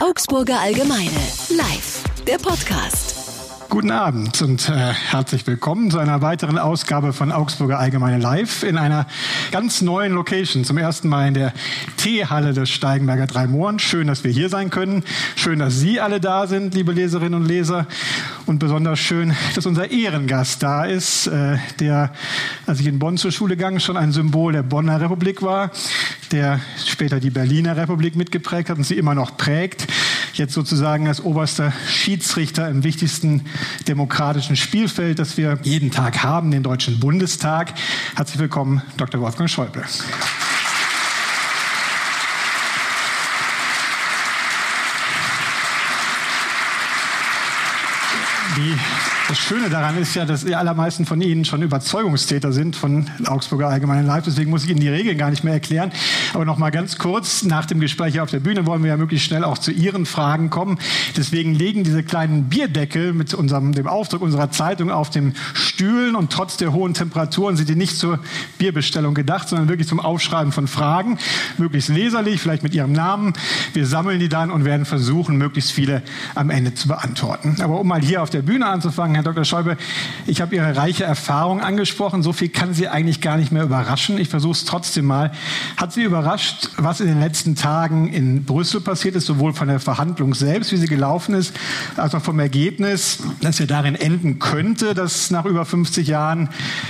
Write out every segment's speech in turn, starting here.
Augsburger Allgemeine. Live. Der Podcast. Guten Abend und äh, herzlich willkommen zu einer weiteren Ausgabe von Augsburger Allgemeine Live in einer ganz neuen Location. Zum ersten Mal in der Teehalle des Steigenberger Drei Mohren. Schön, dass wir hier sein können. Schön, dass Sie alle da sind, liebe Leserinnen und Leser. Und besonders schön, dass unser Ehrengast da ist, äh, der, als ich in Bonn zur Schule ging, schon ein Symbol der Bonner Republik war, der später die Berliner Republik mitgeprägt hat und sie immer noch prägt jetzt sozusagen als oberster Schiedsrichter im wichtigsten demokratischen Spielfeld, das wir jeden Tag haben, den Deutschen Bundestag. Herzlich willkommen, Dr. Wolfgang Schäuble. Die das Schöne daran ist ja, dass die allermeisten von Ihnen schon Überzeugungstäter sind von Augsburger Allgemeinen Live. Deswegen muss ich Ihnen die Regeln gar nicht mehr erklären. Aber noch mal ganz kurz, nach dem Gespräch hier auf der Bühne wollen wir ja möglichst schnell auch zu Ihren Fragen kommen. Deswegen legen diese kleinen Bierdeckel mit unserem, dem Aufdruck unserer Zeitung auf den Stühlen und trotz der hohen Temperaturen sind die nicht zur Bierbestellung gedacht, sondern wirklich zum Aufschreiben von Fragen. Möglichst leserlich, vielleicht mit Ihrem Namen. Wir sammeln die dann und werden versuchen, möglichst viele am Ende zu beantworten. Aber um mal hier auf der Bühne anzufangen, Dr. Schäuble, ich habe Ihre reiche Erfahrung angesprochen. So viel kann Sie eigentlich gar nicht mehr überraschen. Ich versuche es trotzdem mal. Hat Sie überrascht, was in den letzten Tagen in Brüssel passiert ist, sowohl von der Verhandlung selbst, wie sie gelaufen ist, als auch vom Ergebnis, dass ja darin enden könnte, dass nach über 50 Jahren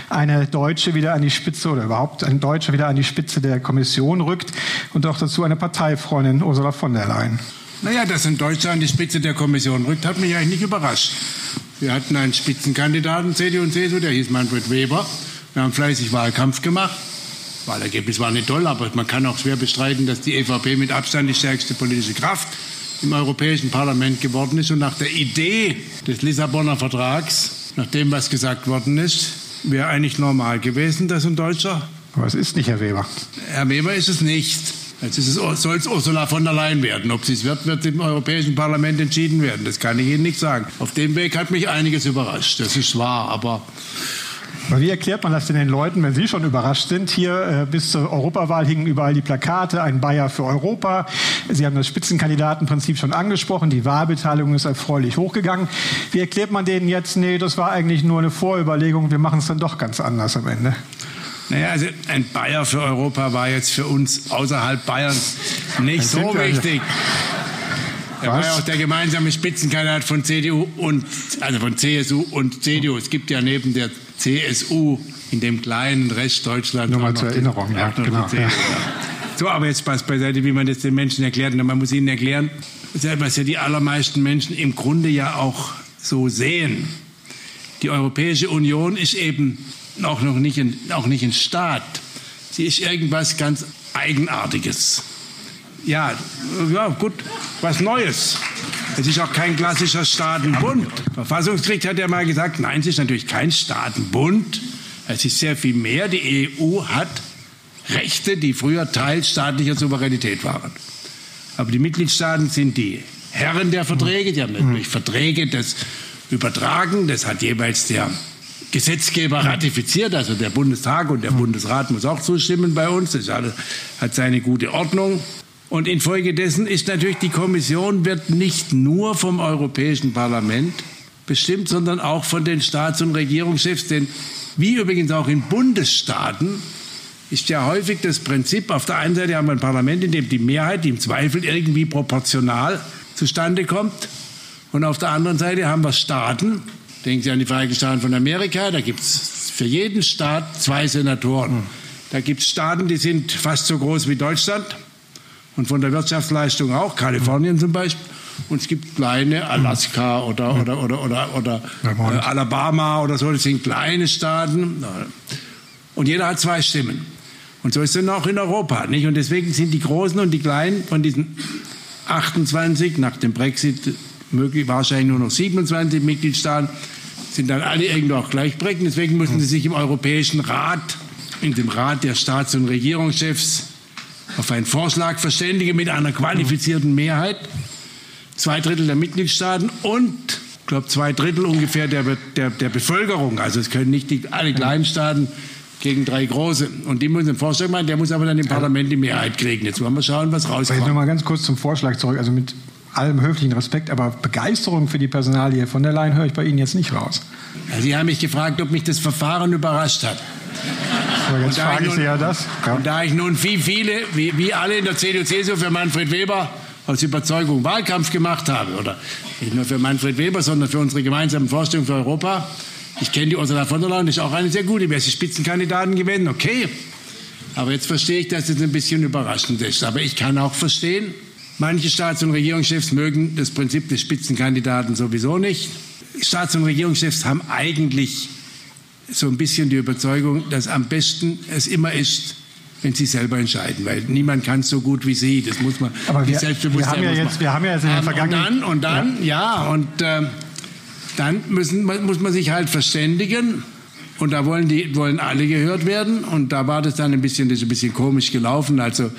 eine Deutsche wieder an die Spitze oder überhaupt ein Deutscher wieder an die Spitze der Kommission rückt und auch dazu eine Parteifreundin Ursula von der Leyen? Naja, dass ein Deutscher an die Spitze der Kommission rückt, hat mich eigentlich nicht überrascht. Wir hatten einen Spitzenkandidaten, CDU und CSU, der hieß Manfred Weber. Wir haben fleißig Wahlkampf gemacht. Wahlergebnis war nicht toll, aber man kann auch schwer bestreiten, dass die EVP mit Abstand die stärkste politische Kraft im Europäischen Parlament geworden ist. Und nach der Idee des Lissabonner Vertrags, nach dem, was gesagt worden ist, wäre eigentlich normal gewesen, dass ein Deutscher. Aber es ist nicht Herr Weber. Herr Weber ist es nicht. Jetzt soll es Ursula von der Leyen werden. Ob sie es wird, wird im Europäischen Parlament entschieden werden. Das kann ich Ihnen nicht sagen. Auf dem Weg hat mich einiges überrascht. Das ist wahr, aber wie erklärt man das denn den Leuten, wenn sie schon überrascht sind? Hier äh, bis zur Europawahl hingen überall die Plakate, ein Bayer für Europa. Sie haben das Spitzenkandidatenprinzip schon angesprochen. Die Wahlbeteiligung ist erfreulich hochgegangen. Wie erklärt man denen jetzt, nee, das war eigentlich nur eine Vorüberlegung, wir machen es dann doch ganz anders am Ende? Naja, also ein Bayer für Europa war jetzt für uns außerhalb Bayerns nicht so wichtig. Er war ja auch der gemeinsame Spitzenkandidat von CDU und also von CSU und CDU. Es gibt ja neben der CSU in dem kleinen Rest Deutschland. Nur mal zur Erinnerung, ja, genau. Ja. So, aber jetzt Spaß beiseite, wie man das den Menschen erklärt. Und man muss ihnen erklären, was ja die allermeisten Menschen im Grunde ja auch so sehen. Die Europäische Union ist eben auch noch nicht ein, auch nicht ein Staat. Sie ist irgendwas ganz Eigenartiges. Ja, ja, gut, was Neues. Es ist auch kein klassischer Staatenbund. Der Verfassungsgericht hat ja mal gesagt, nein, es ist natürlich kein Staatenbund. Es ist sehr viel mehr. Die EU hat Rechte, die früher Teil staatlicher Souveränität waren. Aber die Mitgliedstaaten sind die Herren der Verträge. Die haben natürlich Verträge das übertragen. Das hat jeweils der Gesetzgeber ratifiziert, also der Bundestag und der Bundesrat muss auch zustimmen bei uns. Das hat seine gute Ordnung. Und infolgedessen ist natürlich die Kommission wird nicht nur vom Europäischen Parlament bestimmt, sondern auch von den Staats- und Regierungschefs. Denn wie übrigens auch in Bundesstaaten ist ja häufig das Prinzip, auf der einen Seite haben wir ein Parlament, in dem die Mehrheit, die im Zweifel irgendwie proportional zustande kommt. Und auf der anderen Seite haben wir Staaten, Denken Sie an die Vereinigten Staaten von Amerika, da gibt es für jeden Staat zwei Senatoren. Hm. Da gibt es Staaten, die sind fast so groß wie Deutschland und von der Wirtschaftsleistung auch, Kalifornien hm. zum Beispiel. Und es gibt kleine, Alaska oder, hm. oder, oder, oder, oder äh, Alabama oder so, das sind kleine Staaten. Und jeder hat zwei Stimmen. Und so ist es auch in Europa. Nicht? Und deswegen sind die Großen und die Kleinen von diesen 28 nach dem Brexit möglich, wahrscheinlich nur noch 27 Mitgliedstaaten, sind dann alle irgendwo auch gleichberechtigt. Deswegen müssen sie sich im Europäischen Rat, in dem Rat der Staats- und Regierungschefs, auf einen Vorschlag verständigen mit einer qualifizierten Mehrheit. Zwei Drittel der Mitgliedstaaten und, ich glaube, zwei Drittel ungefähr der, der, der Bevölkerung. Also es können nicht die, alle kleinen Staaten gegen drei große. Und die müssen einen Vorschlag machen, der muss aber dann im Parlament die Mehrheit kriegen. Jetzt wollen wir schauen, was rauskommt. Noch mal ganz kurz zum Vorschlag zurück. Also mit allem höflichen Respekt, aber Begeisterung für die Personalie von der Leyen höre ich bei Ihnen jetzt nicht raus. Sie haben mich gefragt, ob mich das Verfahren überrascht hat. Aber jetzt frage ich Sie ja das. Ja. Und da ich nun wie viele, wie, wie alle in der CDU-CSU für Manfred Weber aus Überzeugung Wahlkampf gemacht habe, oder nicht nur für Manfred Weber, sondern für unsere gemeinsamen Vorstellungen für Europa. Ich kenne die Ursula von der Leyen, ist auch eine sehr gute. Wäre sie Spitzenkandidaten gewesen, okay. Aber jetzt verstehe ich, dass es ein bisschen überraschend ist. Aber ich kann auch verstehen, manche Staats- und Regierungschefs mögen das Prinzip des Spitzenkandidaten sowieso nicht. Staats- und Regierungschefs haben eigentlich so ein bisschen die Überzeugung, dass am besten es immer ist, wenn sie selber entscheiden, weil niemand kann es so gut wie sie. Das muss man. Aber wir, wir haben ja jetzt, wir haben ja jetzt in der Vergangenheit und dann und dann ja, ja und äh, dann müssen, muss man sich halt verständigen. Und da wollen, die, wollen alle gehört werden. Und da war das dann ein bisschen, das ein bisschen komisch gelaufen. Also,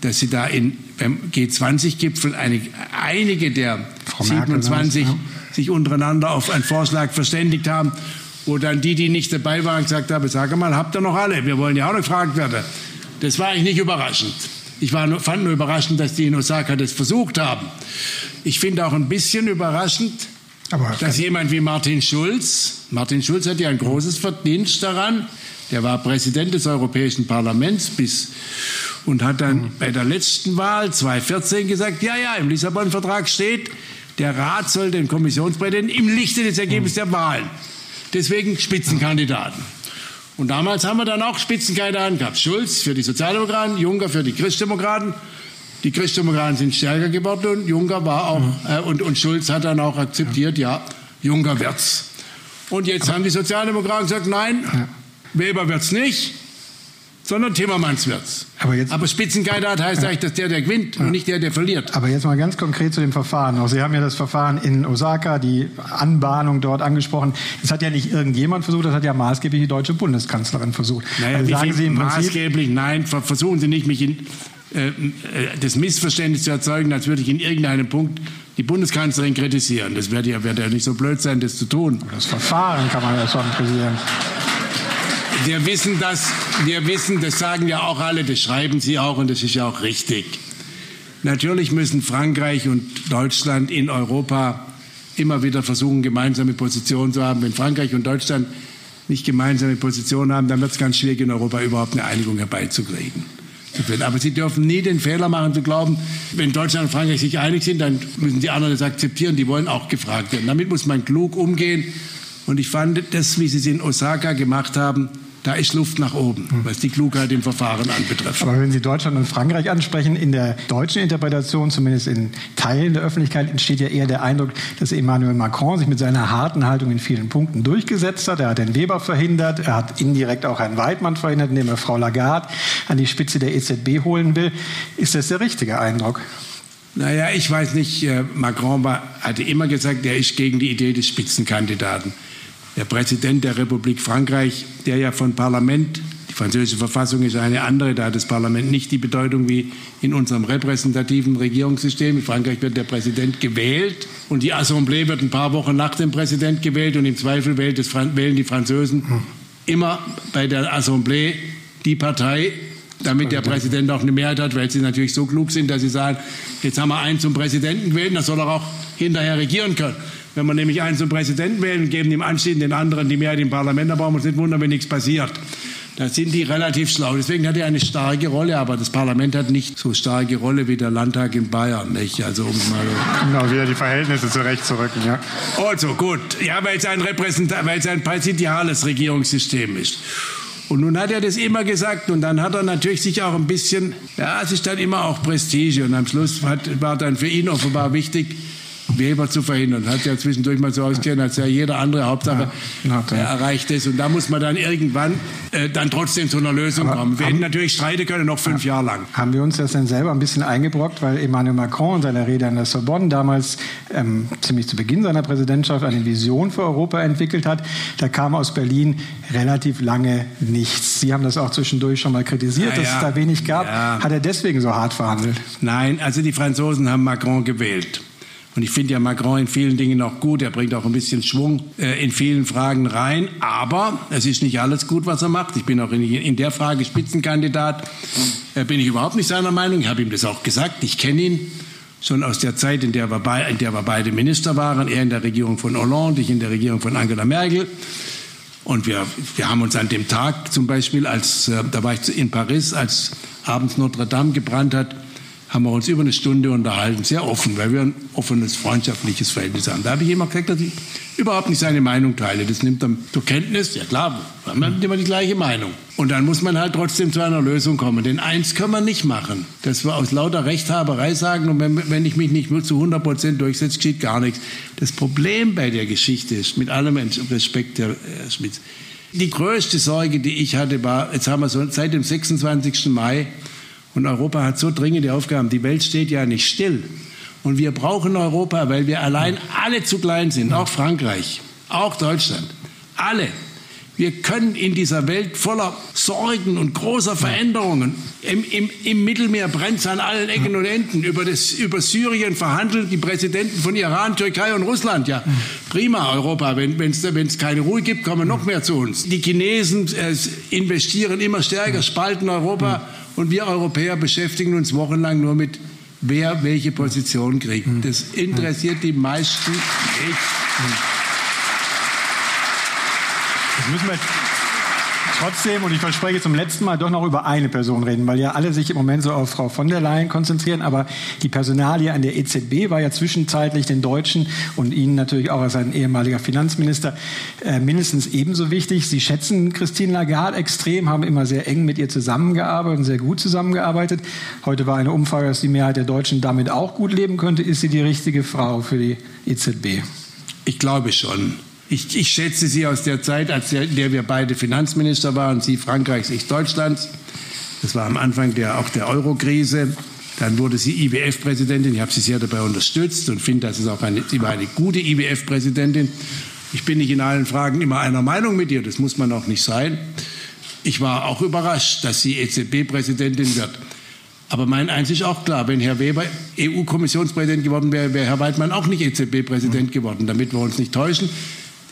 dass sie da in, beim G20-Gipfel einige, einige der Frau 27 Merkel, sich untereinander auf einen Vorschlag verständigt haben, wo dann die, die nicht dabei waren, gesagt haben, sag mal, habt ihr noch alle? Wir wollen ja auch noch gefragt werden. Das war eigentlich nicht überraschend. Ich war nur, fand nur überraschend, dass die in Osaka das versucht haben. Ich finde auch ein bisschen überraschend, aber dass jemand wie Martin Schulz, Martin Schulz hat ja ein großes Verdienst daran, der war Präsident des Europäischen Parlaments bis und hat dann mhm. bei der letzten Wahl 2014 gesagt, ja, ja, im Lissabon-Vertrag steht, der Rat soll den Kommissionspräsidenten im Lichte des Ergebnisses mhm. der Wahlen. Deswegen Spitzenkandidaten. Und damals haben wir dann auch Spitzenkandidaten gehabt. Schulz für die Sozialdemokraten, Juncker für die Christdemokraten. Die Christdemokraten sind stärker geworden und Juncker war auch, mhm. äh, und, und Schulz hat dann auch akzeptiert, ja, Juncker wird's. Und jetzt haben die Sozialdemokraten gesagt, nein. Weber wird's nicht, sondern Timmermans wird's. Aber, jetzt, aber Spitzenkandidat heißt ja. eigentlich, dass der, der gewinnt ja. und nicht der, der verliert. Aber jetzt mal ganz konkret zu dem Verfahren. Auch Sie haben ja das Verfahren in Osaka, die Anbahnung dort angesprochen. Das hat ja nicht irgendjemand versucht, das hat ja maßgeblich die deutsche Bundeskanzlerin versucht. Naja, also sagen Sie im Prinzip, maßgeblich, nein, versuchen Sie nicht, mich in das Missverständnis zu erzeugen, als würde ich in irgendeinem Punkt die Bundeskanzlerin kritisieren. Das wäre ja, wär ja nicht so blöd sein, das zu tun. Das Verfahren kann man ja schon kritisieren. Wir wissen das, wir wissen, das sagen ja auch alle, das schreiben Sie auch und das ist ja auch richtig. Natürlich müssen Frankreich und Deutschland in Europa immer wieder versuchen, gemeinsame Positionen zu haben. Wenn Frankreich und Deutschland nicht gemeinsame Positionen haben, dann wird es ganz schwierig, in Europa überhaupt eine Einigung herbeizukriegen zu finden. Aber Sie dürfen nie den Fehler machen zu glauben, wenn Deutschland und Frankreich sich einig sind, dann müssen die anderen das akzeptieren. Die wollen auch gefragt werden. Damit muss man klug umgehen. Und ich fand das, wie Sie es in Osaka gemacht haben, da ist Luft nach oben, was die Klugheit im Verfahren anbetrifft. Aber wenn Sie Deutschland und Frankreich ansprechen, in der deutschen Interpretation, zumindest in Teilen der Öffentlichkeit, entsteht ja eher der Eindruck, dass Emmanuel Macron sich mit seiner harten Haltung in vielen Punkten durchgesetzt hat. Er hat den Weber verhindert, er hat indirekt auch Herrn Weidmann verhindert, indem er Frau Lagarde an die Spitze der EZB holen will. Ist das der richtige Eindruck? Naja, ich weiß nicht. Äh, Macron war, hatte immer gesagt, er ist gegen die Idee des Spitzenkandidaten der Präsident der Republik Frankreich, der ja von Parlament, die französische Verfassung ist eine andere, da hat das Parlament nicht die Bedeutung wie in unserem repräsentativen Regierungssystem. In Frankreich wird der Präsident gewählt und die Assemblée wird ein paar Wochen nach dem Präsident gewählt und im Zweifel wählen die Franzosen immer bei der Assemblée die Partei, damit der Präsident auch eine Mehrheit hat, weil sie natürlich so klug sind, dass sie sagen, jetzt haben wir einen zum Präsidenten gewählt, das soll er auch hinterher regieren können. Wenn wir nämlich einen zum Präsidenten wählen geben dem anschließend den anderen die Mehrheit im Parlament, dann brauchen wir uns nicht wundern, wenn nichts passiert. Da sind die relativ schlau. Deswegen hat er eine starke Rolle, aber das Parlament hat nicht so starke Rolle wie der Landtag in Bayern. Nicht? Also um mal genau, wieder die Verhältnisse zurechtzurücken. Ja. Also gut, ja, weil es ein, weil es ein präsidiales Regierungssystem ist. Und nun hat er das immer gesagt und dann hat er natürlich sich auch ein bisschen, ja, es ist dann immer auch Prestige und am Schluss hat, war dann für ihn offenbar wichtig, Weber zu verhindern. Hat ja zwischendurch mal so ausgesehen, als ja jeder andere Hauptsache ja, er erreicht ist. Und da muss man dann irgendwann äh, dann trotzdem zu einer Lösung Aber kommen. Wir hätten natürlich streiten können, noch fünf Jahre lang. Haben wir uns das denn selber ein bisschen eingebrockt, weil Emmanuel Macron in seiner Rede an der Sorbonne damals ähm, ziemlich zu Beginn seiner Präsidentschaft eine Vision für Europa entwickelt hat. Da kam aus Berlin relativ lange nichts. Sie haben das auch zwischendurch schon mal kritisiert, ja, dass es da wenig gab. Hat er deswegen so hart verhandelt? Nein, also die Franzosen haben Macron gewählt. Und ich finde ja Macron in vielen Dingen auch gut. Er bringt auch ein bisschen Schwung äh, in vielen Fragen rein. Aber es ist nicht alles gut, was er macht. Ich bin auch in, in der Frage Spitzenkandidat. Äh, bin ich überhaupt nicht seiner Meinung. Ich habe ihm das auch gesagt. Ich kenne ihn schon aus der Zeit, in der, wir bei, in der wir beide Minister waren, er in der Regierung von Hollande, ich in der Regierung von Angela Merkel. Und wir, wir haben uns an dem Tag zum Beispiel, als, äh, da war ich in Paris, als abends Notre Dame gebrannt hat, haben wir uns über eine Stunde unterhalten, sehr offen, weil wir ein offenes, freundschaftliches Verhältnis haben. Da habe ich immer gesagt, dass ich überhaupt nicht seine Meinung teile. Das nimmt er zur Kenntnis. Ja klar, wir haben immer die gleiche Meinung. Und dann muss man halt trotzdem zu einer Lösung kommen. Denn eins können wir nicht machen, dass wir aus lauter Rechthaberei sagen, und wenn, wenn ich mich nicht zu 100 Prozent durchsetze, geschieht gar nichts. Das Problem bei der Geschichte ist, mit allem Respekt, Herr Schmitz, die größte Sorge, die ich hatte, war, jetzt haben wir so seit dem 26. Mai und Europa hat so dringende Aufgaben. Die Welt steht ja nicht still. Und wir brauchen Europa, weil wir allein alle zu klein sind, auch Frankreich, auch Deutschland. Alle. Wir können in dieser Welt voller Sorgen und großer Veränderungen, im, im, im Mittelmeer brennt es an allen Ecken und Enden, über, das, über Syrien verhandeln die Präsidenten von Iran, Türkei und Russland. Ja, prima Europa, wenn es keine Ruhe gibt, kommen noch mehr zu uns. Die Chinesen äh, investieren immer stärker, spalten Europa. Und wir Europäer beschäftigen uns wochenlang nur mit, wer welche Position kriegt. Das interessiert die meisten nicht. Das müssen wir trotzdem, und ich verspreche zum letzten Mal, doch noch über eine Person reden, weil ja alle sich im Moment so auf Frau von der Leyen konzentrieren. Aber die Personalie an der EZB war ja zwischenzeitlich den Deutschen und Ihnen natürlich auch als ein ehemaliger Finanzminister äh, mindestens ebenso wichtig. Sie schätzen Christine Lagarde extrem, haben immer sehr eng mit ihr zusammengearbeitet und sehr gut zusammengearbeitet. Heute war eine Umfrage, dass die Mehrheit der Deutschen damit auch gut leben könnte. Ist sie die richtige Frau für die EZB? Ich glaube schon. Ich, ich, schätze Sie aus der Zeit, als der, in der wir beide Finanzminister waren, Sie Frankreichs, ich Deutschlands. Das war am Anfang der, auch der Euro-Krise. Dann wurde sie IWF-Präsidentin. Ich habe sie sehr dabei unterstützt und finde, dass es auch eine, sie war eine gute IWF-Präsidentin. Ich bin nicht in allen Fragen immer einer Meinung mit ihr. Das muss man auch nicht sein. Ich war auch überrascht, dass sie EZB-Präsidentin wird. Aber mein eins ist auch klar, wenn Herr Weber EU-Kommissionspräsident geworden wäre, wäre Herr Weidmann auch nicht EZB-Präsident geworden, damit wir uns nicht täuschen.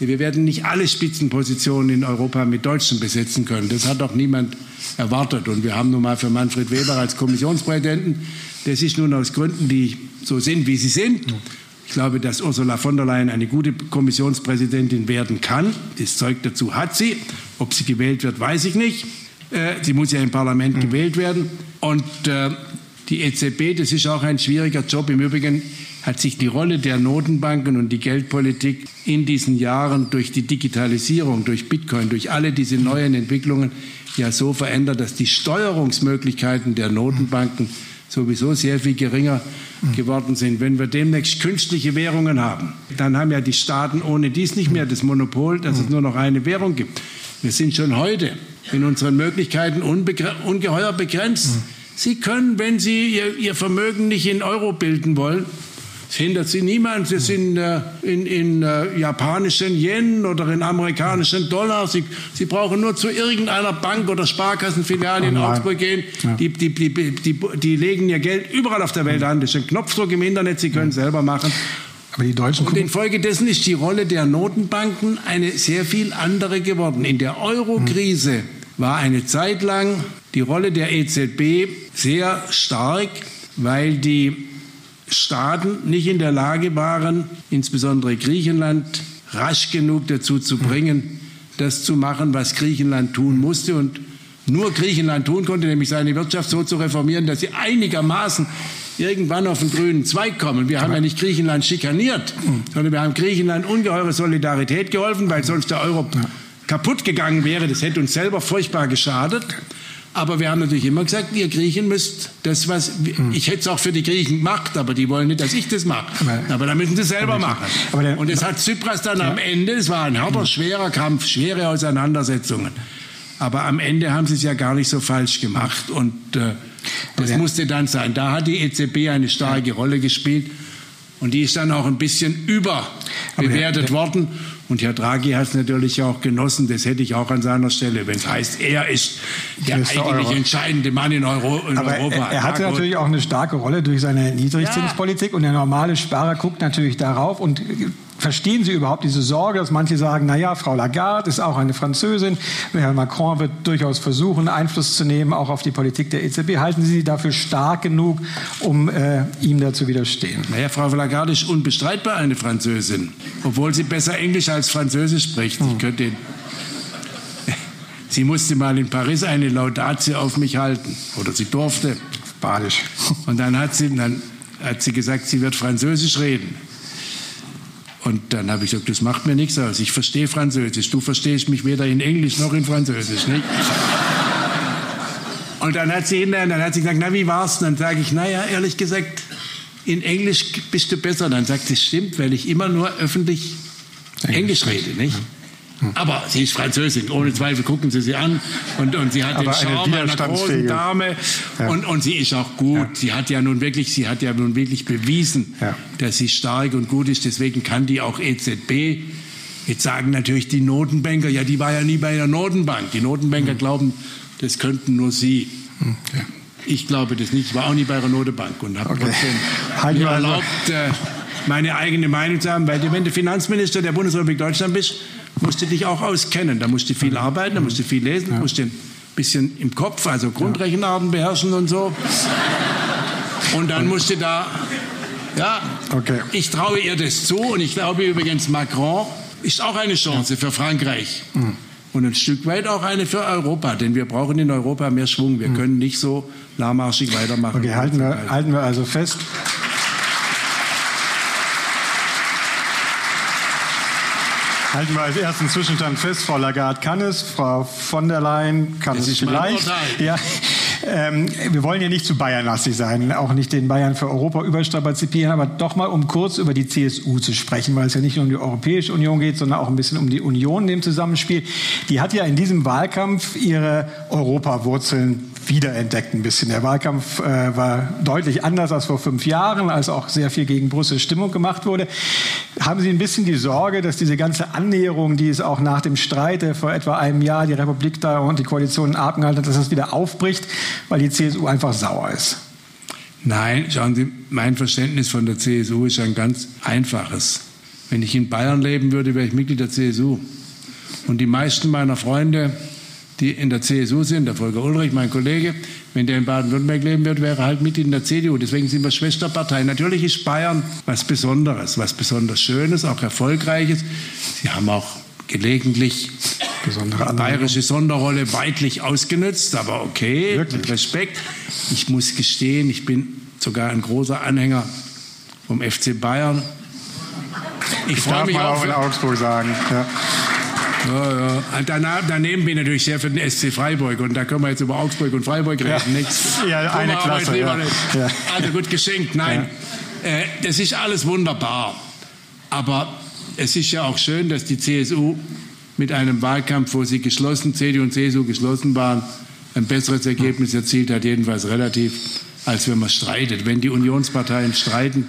Wir werden nicht alle Spitzenpositionen in Europa mit Deutschen besetzen können. Das hat auch niemand erwartet. Und wir haben nun mal für Manfred Weber als Kommissionspräsidenten, das ist nun aus Gründen, die so sind, wie sie sind. Ich glaube, dass Ursula von der Leyen eine gute Kommissionspräsidentin werden kann. Das Zeug dazu hat sie. Ob sie gewählt wird, weiß ich nicht. Äh, sie muss ja im Parlament gewählt werden. Und äh, die EZB, das ist auch ein schwieriger Job. Im Übrigen hat sich die Rolle der Notenbanken und die Geldpolitik in diesen Jahren durch die Digitalisierung, durch Bitcoin, durch alle diese neuen Entwicklungen ja so verändert, dass die Steuerungsmöglichkeiten der Notenbanken sowieso sehr viel geringer geworden sind. Wenn wir demnächst künstliche Währungen haben, dann haben ja die Staaten ohne dies nicht mehr das Monopol, dass es nur noch eine Währung gibt. Wir sind schon heute in unseren Möglichkeiten ungeheuer begrenzt. Sie können, wenn Sie Ihr, Ihr Vermögen nicht in Euro bilden wollen, es hindert sie niemand. Sie sind äh, in, in äh, japanischen Yen oder in amerikanischen Dollar. Sie, sie brauchen nur zu irgendeiner Bank oder Sparkassenfiliale in Augsburg gehen. Ja. Die, die, die, die, die legen ihr Geld überall auf der Welt an. Das ist ein Knopfdruck im Internet. Sie können es selber machen. Aber die Deutschen Und infolgedessen ist die Rolle der Notenbanken eine sehr viel andere geworden. In der Euro-Krise war eine Zeit lang die Rolle der EZB sehr stark, weil die Staaten nicht in der Lage waren, insbesondere Griechenland, rasch genug dazu zu bringen, das zu machen, was Griechenland tun musste und nur Griechenland tun konnte, nämlich seine Wirtschaft so zu reformieren, dass sie einigermaßen irgendwann auf den grünen Zweig kommen. Wir haben ja nicht Griechenland schikaniert, sondern wir haben Griechenland ungeheure Solidarität geholfen, weil sonst der Euro kaputt gegangen wäre. Das hätte uns selber furchtbar geschadet. Aber wir haben natürlich immer gesagt, ihr Griechen müsst das, was hm. ich hätte es auch für die Griechen gemacht, aber die wollen nicht, dass ich das mache. Aber, aber dann müssen sie selber machen. Der, und es hat Tsipras dann ja. am Ende, es war ein harter, schwerer Kampf, schwere Auseinandersetzungen. Aber am Ende haben sie es ja gar nicht so falsch gemacht und äh, das der, musste dann sein. Da hat die EZB eine starke ja. Rolle gespielt und die ist dann auch ein bisschen überbewertet worden. Und Herr Draghi hat es natürlich auch genossen, das hätte ich auch an seiner Stelle, wenn es heißt, er ist der ist eigentlich der entscheidende Mann in, Euro, in Aber Europa. Er, er hatte ja, natürlich auch eine starke Rolle durch seine Niedrigzinspolitik ja. und der normale Sparer guckt natürlich darauf und verstehen Sie überhaupt diese Sorge, dass manche sagen, naja, Frau Lagarde ist auch eine Französin, Herr Macron wird durchaus versuchen, Einfluss zu nehmen, auch auf die Politik der EZB. Halten Sie sie dafür stark genug, um äh, ihm da zu widerstehen? Naja, Frau Lagarde ist unbestreitbar eine Französin, obwohl sie besser Englisch als Französisch spricht. Hm. Ich könnte Sie musste mal in Paris eine Laudatio auf mich halten. Oder sie durfte. Badisch. Und dann hat sie, dann hat sie gesagt, sie wird Französisch reden. Und dann habe ich gesagt, das macht mir nichts aus. Ich verstehe Französisch. Du verstehst mich weder in Englisch noch in Französisch. Nicht? Und dann hat sie hinterher, dann hat sie gesagt, na wie war's? Und dann sage ich, naja, ehrlich gesagt, in Englisch bist du besser. Dann sagt sie, stimmt, weil ich immer nur öffentlich Englisch, Englisch rede, nicht? Aber sie ist Französin, ohne Zweifel gucken Sie sie an. Und, und sie hat Aber den Charme einer großen Dame. Ja. Und, und sie ist auch gut. Ja. Sie hat ja nun wirklich, sie hat ja nun wirklich bewiesen, ja. dass sie stark und gut ist. Deswegen kann die auch EZB. Jetzt sagen natürlich die Notenbanker, ja, die war ja nie bei der Notenbank. Die Notenbanker hm. glauben, das könnten nur sie. Hm. Ich glaube das nicht. Ich war auch nie bei der Notenbank und habe okay. trotzdem mir erlaubt, äh, meine eigene Meinung zu haben. Weil wenn du Finanzminister der Bundesrepublik Deutschland bist, musst du dich auch auskennen. Da musst du viel arbeiten, da musst du viel lesen, ja. musst du ein bisschen im Kopf, also Grundrechenarten beherrschen und so. Und dann musst du da, ja, okay. ich traue ihr das zu und ich glaube übrigens, Macron ist auch eine Chance für Frankreich. Mhm. Und ein Stück weit auch eine für Europa, denn wir brauchen in Europa mehr Schwung. Wir mhm. können nicht so lahmarschig weitermachen. Okay, halten wir, halten wir also fest. Halten wir als ersten Zwischenstand fest, Frau Lagarde kann es, Frau von der Leyen kann das es vielleicht. Ja, ähm, wir wollen ja nicht zu Bayernlastig sein, auch nicht den Bayern für Europa überstrapazieren, aber doch mal um kurz über die CSU zu sprechen, weil es ja nicht nur um die Europäische Union geht, sondern auch ein bisschen um die Union in dem Zusammenspiel. Die hat ja in diesem Wahlkampf ihre Europawurzeln wiederentdeckt ein bisschen. Der Wahlkampf äh, war deutlich anders als vor fünf Jahren, als auch sehr viel gegen Brüssel Stimmung gemacht wurde. Haben Sie ein bisschen die Sorge, dass diese ganze Annäherung, die es auch nach dem Streit, der vor etwa einem Jahr die Republik da und die Koalition in Atem gehalten hat, dass das wieder aufbricht, weil die CSU einfach sauer ist? Nein, schauen Sie, mein Verständnis von der CSU ist ein ganz einfaches. Wenn ich in Bayern leben würde, wäre ich Mitglied der CSU. Und die meisten meiner Freunde die in der CSU sind, der Volker Ulrich, mein Kollege, wenn der in Baden-Württemberg leben wird, wäre er halt mit in der CDU. Deswegen sind wir Schwesterpartei. Natürlich ist Bayern was Besonderes, was besonders Schönes, auch Erfolgreiches. Sie haben auch gelegentlich Besondere bayerische Sonderrolle weitlich ausgenutzt, aber okay, Wirklich? mit Respekt. Ich muss gestehen, ich bin sogar ein großer Anhänger vom FC Bayern. Ich, ich freue mich auch, auch in Augsburg sagen. Ja. Ja, ja. Danach, daneben bin ich natürlich sehr für den SC Freiburg und da können wir jetzt über Augsburg und Freiburg reden. Ja, Nichts. ja eine Klasse. Ja. Ja. Also gut geschenkt, nein. Äh, das ist alles wunderbar. Aber es ist ja auch schön, dass die CSU mit einem Wahlkampf, wo sie geschlossen, CDU und CSU geschlossen waren, ein besseres Ergebnis erzielt hat, jedenfalls relativ, als wenn man streitet. Wenn die Unionsparteien streiten,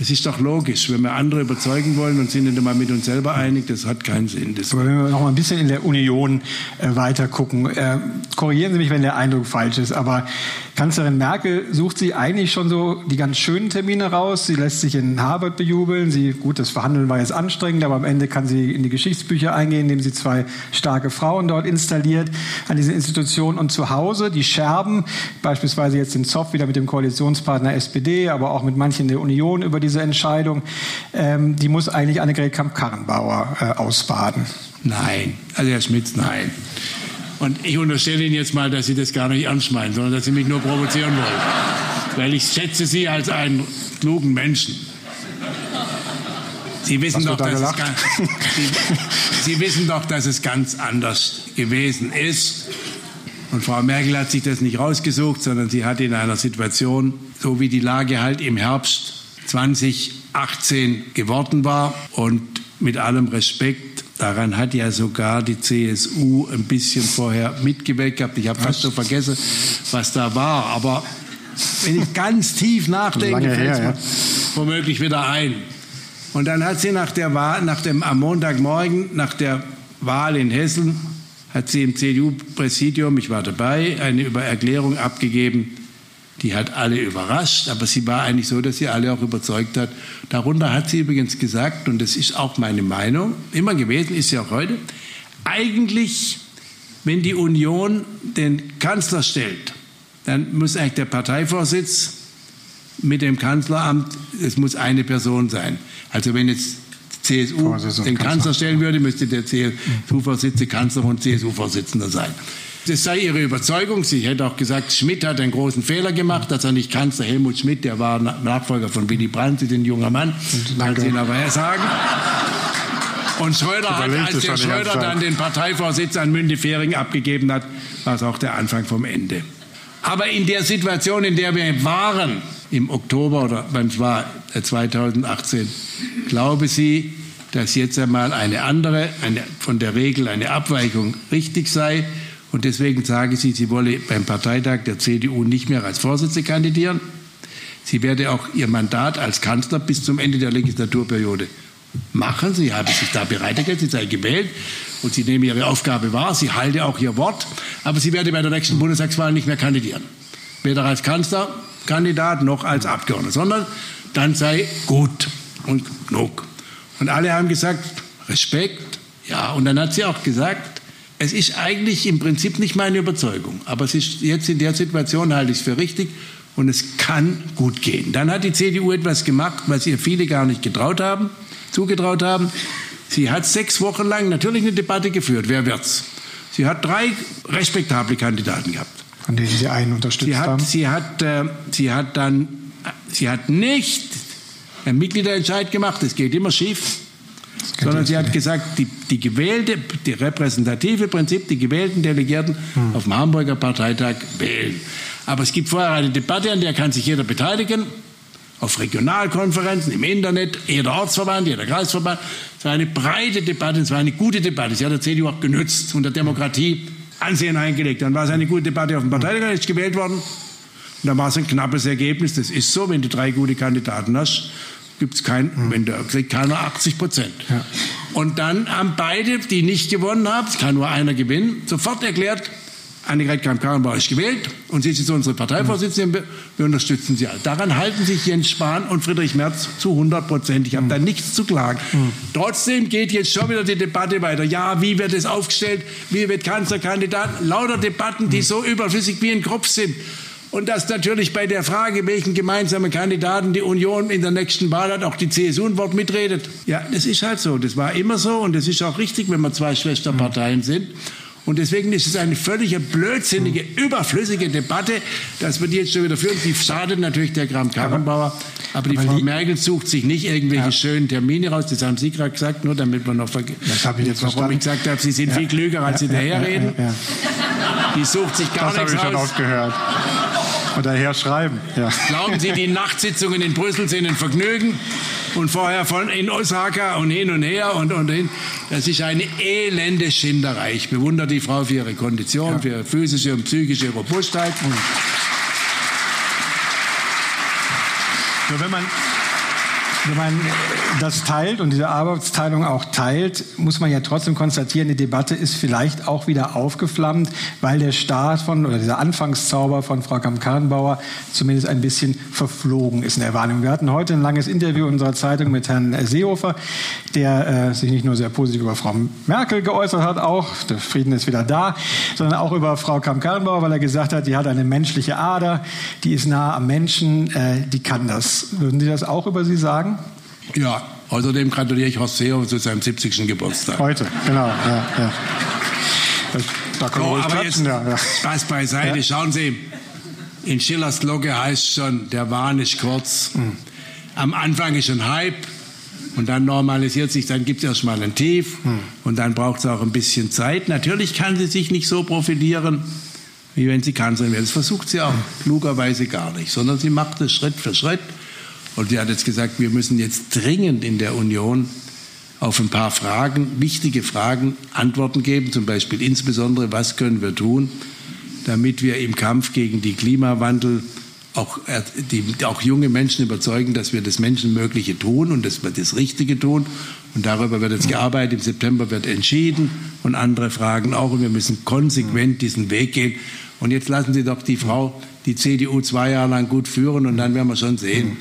es ist doch logisch, wenn wir andere überzeugen wollen und sind nicht einmal mit uns selber einig, das hat keinen Sinn. Das Aber wenn wir noch mal ein bisschen in der Union äh, weiter gucken, äh, korrigieren Sie mich, wenn der Eindruck falsch ist, aber Kanzlerin Merkel sucht sie eigentlich schon so die ganz schönen Termine raus. Sie lässt sich in Harvard bejubeln. Sie, gut, das Verhandeln war jetzt anstrengend, aber am Ende kann sie in die Geschichtsbücher eingehen, indem sie zwei starke Frauen dort installiert an diese Institution. Und zu Hause die Scherben, beispielsweise jetzt den Zoff wieder mit dem Koalitionspartner SPD, aber auch mit manchen der Union über diese Entscheidung, ähm, die muss eigentlich Annegret Kamp-Karrenbauer äh, ausbaden. Nein, also Herr Schmitz, nein. Und ich unterstelle Ihnen jetzt mal, dass Sie das gar nicht ernst meinen, sondern dass Sie mich nur provozieren wollen. Weil ich schätze Sie als einen klugen Menschen. Sie wissen, doch, da dass es ganz, Sie, Sie wissen doch, dass es ganz anders gewesen ist. Und Frau Merkel hat sich das nicht rausgesucht, sondern sie hat in einer Situation, so wie die Lage halt im Herbst 2018 geworden war und mit allem Respekt Daran hat ja sogar die CSU ein bisschen vorher mitgewirkt gehabt. Ich habe fast so vergessen, was da war. Aber wenn ich ganz tief nachdenke, fällt es ja. womöglich wieder ein. Und dann hat sie nach der Wahl, nach dem, am Montagmorgen, nach der Wahl in Hessen, hat sie im CDU-Präsidium, ich war dabei, eine Erklärung abgegeben, Die hat alle überrascht, aber sie war eigentlich so, dass sie alle auch überzeugt hat. Darunter hat sie übrigens gesagt, und das ist auch meine Meinung, immer gewesen, ist sie auch heute, eigentlich, wenn die Union den Kanzler stellt, dann muss eigentlich der Parteivorsitz mit dem Kanzleramt, es muss eine Person sein. Also wenn jetzt CSU den Kanzler stellen würde, müsste der CSU-Vorsitzende Kanzler und CSU-Vorsitzender sein. Das sei ihre Überzeugung. Sie hätte auch gesagt, Schmidt hat einen großen Fehler gemacht, dass er nicht Kanzler Helmut Schmidt, der war Nachfolger von Willy Brandt, Sie sind ein junger Mann, kann sie Ihnen aber er sagen. Und Schröder hat, als der Schröder dann den Parteivorsitz an Mündefering abgegeben hat, war es auch der Anfang vom Ende. Aber in der Situation, in der wir waren, im Oktober oder wann es war, 2018, äh, glaube Sie, dass jetzt einmal eine andere, eine, von der Regel eine Abweichung richtig sei? Und deswegen sage sie, sie wolle beim Parteitag der CDU nicht mehr als Vorsitzende kandidieren. Sie werde auch ihr Mandat als Kanzler bis zum Ende der Legislaturperiode machen. Sie habe sich da bereit erklärt, sie sei gewählt und sie nehme ihre Aufgabe wahr. Sie halte auch ihr Wort. Aber sie werde bei der nächsten Bundestagswahl nicht mehr kandidieren. Weder als Kanzlerkandidat noch als Abgeordneter, sondern dann sei gut und genug. Und alle haben gesagt, Respekt. Ja, und dann hat sie auch gesagt, es ist eigentlich im Prinzip nicht meine Überzeugung, aber es ist jetzt in der Situation halte ich es für richtig und es kann gut gehen. Dann hat die CDU etwas gemacht, was ihr viele gar nicht getraut haben, zugetraut haben. Sie hat sechs Wochen lang natürlich eine Debatte geführt. Wer wird's? Sie hat drei respektable Kandidaten gehabt. Von denen Sie einen unterstützt sie hat, haben. Sie hat, äh, sie hat dann, sie hat nicht einen Mitgliederentscheid gemacht. Das geht immer schief sondern sie hat gesagt, die, die gewählte, die repräsentative Prinzip, die gewählten Delegierten hm. auf dem Hamburger Parteitag wählen. Aber es gibt vorher eine Debatte, an der kann sich jeder beteiligen, auf Regionalkonferenzen, im Internet, jeder Ortsverband, jeder Kreisverband. Es war eine breite Debatte, es war eine gute Debatte. Sie hat der CDU auch genützt und der Demokratie Ansehen eingelegt. Dann war es eine gute Debatte auf dem Parteitag, ist gewählt worden. Und dann war es ein knappes Ergebnis. Das ist so, wenn du drei gute Kandidaten hast gibt es kein, mhm. wenn der kriegt keiner 80 Prozent. Ja. Und dann haben beide, die nicht gewonnen haben, es kann nur einer gewinnen, sofort erklärt, Annegret Kramp-Karrenbauer ist gewählt und sie ist jetzt unsere Parteivorsitzende. Wir unterstützen sie alle. Daran halten sich Jens Spahn und Friedrich Merz zu 100 Prozent. Ich habe mhm. da nichts zu klagen. Mhm. Trotzdem geht jetzt schon wieder die Debatte weiter. Ja, wie wird es aufgestellt? Wie wird Kanzlerkandidat? Lauter Debatten, die so überflüssig wie ein Kopf sind. Und dass natürlich bei der Frage, welchen gemeinsamen Kandidaten die Union in der nächsten Wahl hat, auch die CSU ein Wort mitredet. Ja, das ist halt so. Das war immer so und das ist auch richtig, wenn wir zwei Schwesterparteien sind. Und deswegen ist es eine völlige blödsinnige, überflüssige Debatte, dass wir die jetzt schon wieder führen. Die schadet natürlich der Kram-Karrenbauer. Aber die aber Frau die, Merkel sucht sich nicht irgendwelche ja. schönen Termine raus. Das haben Sie gerade gesagt, nur damit wir noch vergessen. Das habe ich jetzt Warum verstanden. ich gesagt habe, Sie sind ja. viel klüger, als Sie ja, daherreden. Die sucht sich gar das nichts Das habe ich schon oft gehört. Und daher schreiben. Ja. Glauben Sie, die Nachtsitzungen in Brüssel sind ein Vergnügen? Und vorher von in Osaka und hin und her und, und hin. Das ist eine elende Schinderei. Ich bewundere die Frau für ihre Kondition, ja. für ihre physische und psychische Robustheit. Nur wenn man wenn man das teilt und diese Arbeitsteilung auch teilt, muss man ja trotzdem konstatieren, die Debatte ist vielleicht auch wieder aufgeflammt, weil der Start von oder dieser Anfangszauber von Frau Kamm-Karrenbauer zumindest ein bisschen verflogen ist in der Wahrnehmung. Wir hatten heute ein langes Interview in unserer Zeitung mit Herrn Seehofer, der äh, sich nicht nur sehr positiv über Frau Merkel geäußert hat, auch der Frieden ist wieder da, sondern auch über Frau Kamm-Karrenbauer, weil er gesagt hat, die hat eine menschliche Ader, die ist nah am Menschen, äh, die kann das. Würden Sie das auch über sie sagen? Ja, außerdem gratuliere ich Horst Seehofer zu seinem 70. Geburtstag. Heute, genau. Ja, ja. Da kann so, aber jetzt ja, ja. Spaß beiseite. Ja. Schauen Sie, in Schillers Glocke heißt schon, der Wahn ist kurz. Mhm. Am Anfang ist ein Hype und dann normalisiert sich, dann gibt es erstmal ein Tief mhm. und dann braucht es auch ein bisschen Zeit. Natürlich kann sie sich nicht so profilieren, wie wenn sie Kanzlerin wäre. Das versucht sie auch mhm. klugerweise gar nicht, sondern sie macht es Schritt für Schritt. Und sie hat jetzt gesagt, wir müssen jetzt dringend in der Union auf ein paar Fragen, wichtige Fragen, Antworten geben, zum Beispiel insbesondere, was können wir tun, damit wir im Kampf gegen den Klimawandel auch, äh, die, auch junge Menschen überzeugen, dass wir das Menschenmögliche tun und dass wir das Richtige tun. Und darüber wird jetzt gearbeitet. Im September wird entschieden und andere Fragen auch. Und wir müssen konsequent diesen Weg gehen. Und jetzt lassen Sie doch die Frau die CDU zwei Jahre lang gut führen und dann werden wir schon sehen,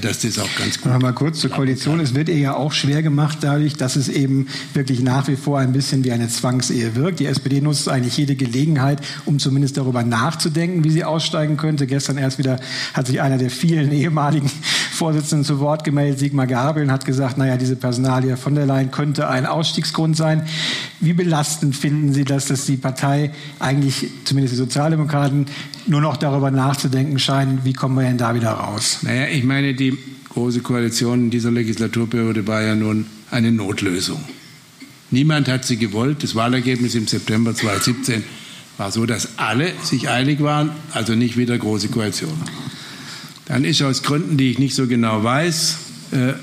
dass das auch ganz gut Noch mal kurz zur Koalition. Es wird ihr ja auch schwer gemacht dadurch, dass es eben wirklich nach wie vor ein bisschen wie eine Zwangsehe wirkt. Die SPD nutzt eigentlich jede Gelegenheit, um zumindest darüber nachzudenken, wie sie aussteigen könnte. Gestern erst wieder hat sich einer der vielen ehemaligen Vorsitzenden zu Wort gemeldet, Sigmar Gabriel, und hat gesagt, naja, diese Personalie von der Leyen könnte ein Ausstiegsgrund sein. Wie belastend finden Sie das, dass die Partei eigentlich, zumindest die Sozialdemokraten, nur noch darüber nachzudenken scheinen, wie kommen wir denn da wieder raus? Naja, ich meine, die Große Koalition in dieser Legislaturperiode war ja nun eine Notlösung. Niemand hat sie gewollt. Das Wahlergebnis im September 2017 war so, dass alle sich einig waren, also nicht wieder Große Koalition. Dann ist aus Gründen, die ich nicht so genau weiß, äh,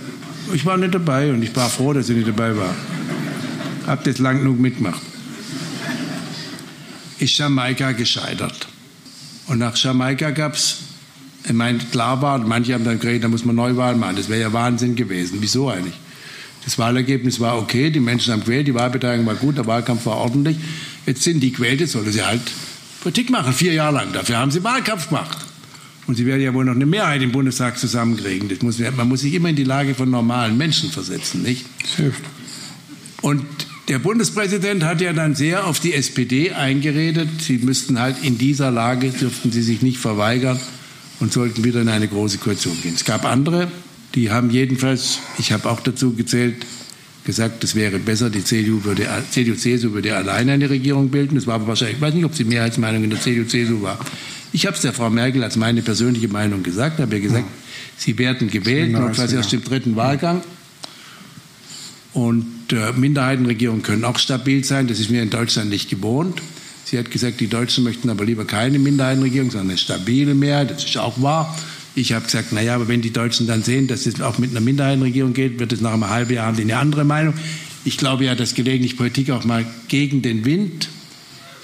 ich war nicht dabei und ich war froh, dass ich nicht dabei war. Hab das lang genug mitgemacht. Ist Jamaika gescheitert. Und nach Jamaika gab es, ich meine, klar war, manche haben dann geredet, da muss man Neuwahlen machen. Das wäre ja Wahnsinn gewesen. Wieso eigentlich? Das Wahlergebnis war okay, die Menschen haben gewählt, die Wahlbeteiligung war gut, der Wahlkampf war ordentlich. Jetzt sind die gewählt, jetzt sollen sie halt Politik machen, vier Jahre lang. Dafür haben sie Wahlkampf gemacht. Und sie werden ja wohl noch eine Mehrheit im Bundestag zusammenkriegen. Das muss, man muss sich immer in die Lage von normalen Menschen versetzen, nicht? Das hilft. Und der Bundespräsident hat ja dann sehr auf die SPD eingeredet. Sie müssten halt in dieser Lage, dürften sie sich nicht verweigern und sollten wieder in eine große Koalition gehen. Es gab andere, die haben jedenfalls, ich habe auch dazu gezählt, gesagt, es wäre besser, die CDU würde, CDU, CSU würde alleine eine Regierung bilden. Das war aber wahrscheinlich, ich weiß nicht, ob die Mehrheitsmeinung in der CDU, CSU war. Ich habe es der Frau Merkel als meine persönliche Meinung gesagt, habe ihr gesagt, ja. sie werden gewählt, notfalls erst im dritten Wahlgang. Und äh, Minderheitenregierungen können auch stabil sein, das ist mir in Deutschland nicht gewohnt. Sie hat gesagt, die Deutschen möchten aber lieber keine Minderheitenregierung, sondern eine stabile Mehrheit, das ist auch wahr. Ich habe gesagt, naja, aber wenn die Deutschen dann sehen, dass es auch mit einer Minderheitenregierung geht, wird es nach einem halben Jahr eine andere Meinung. Ich glaube ja, dass gelegentlich Politik auch mal gegen den Wind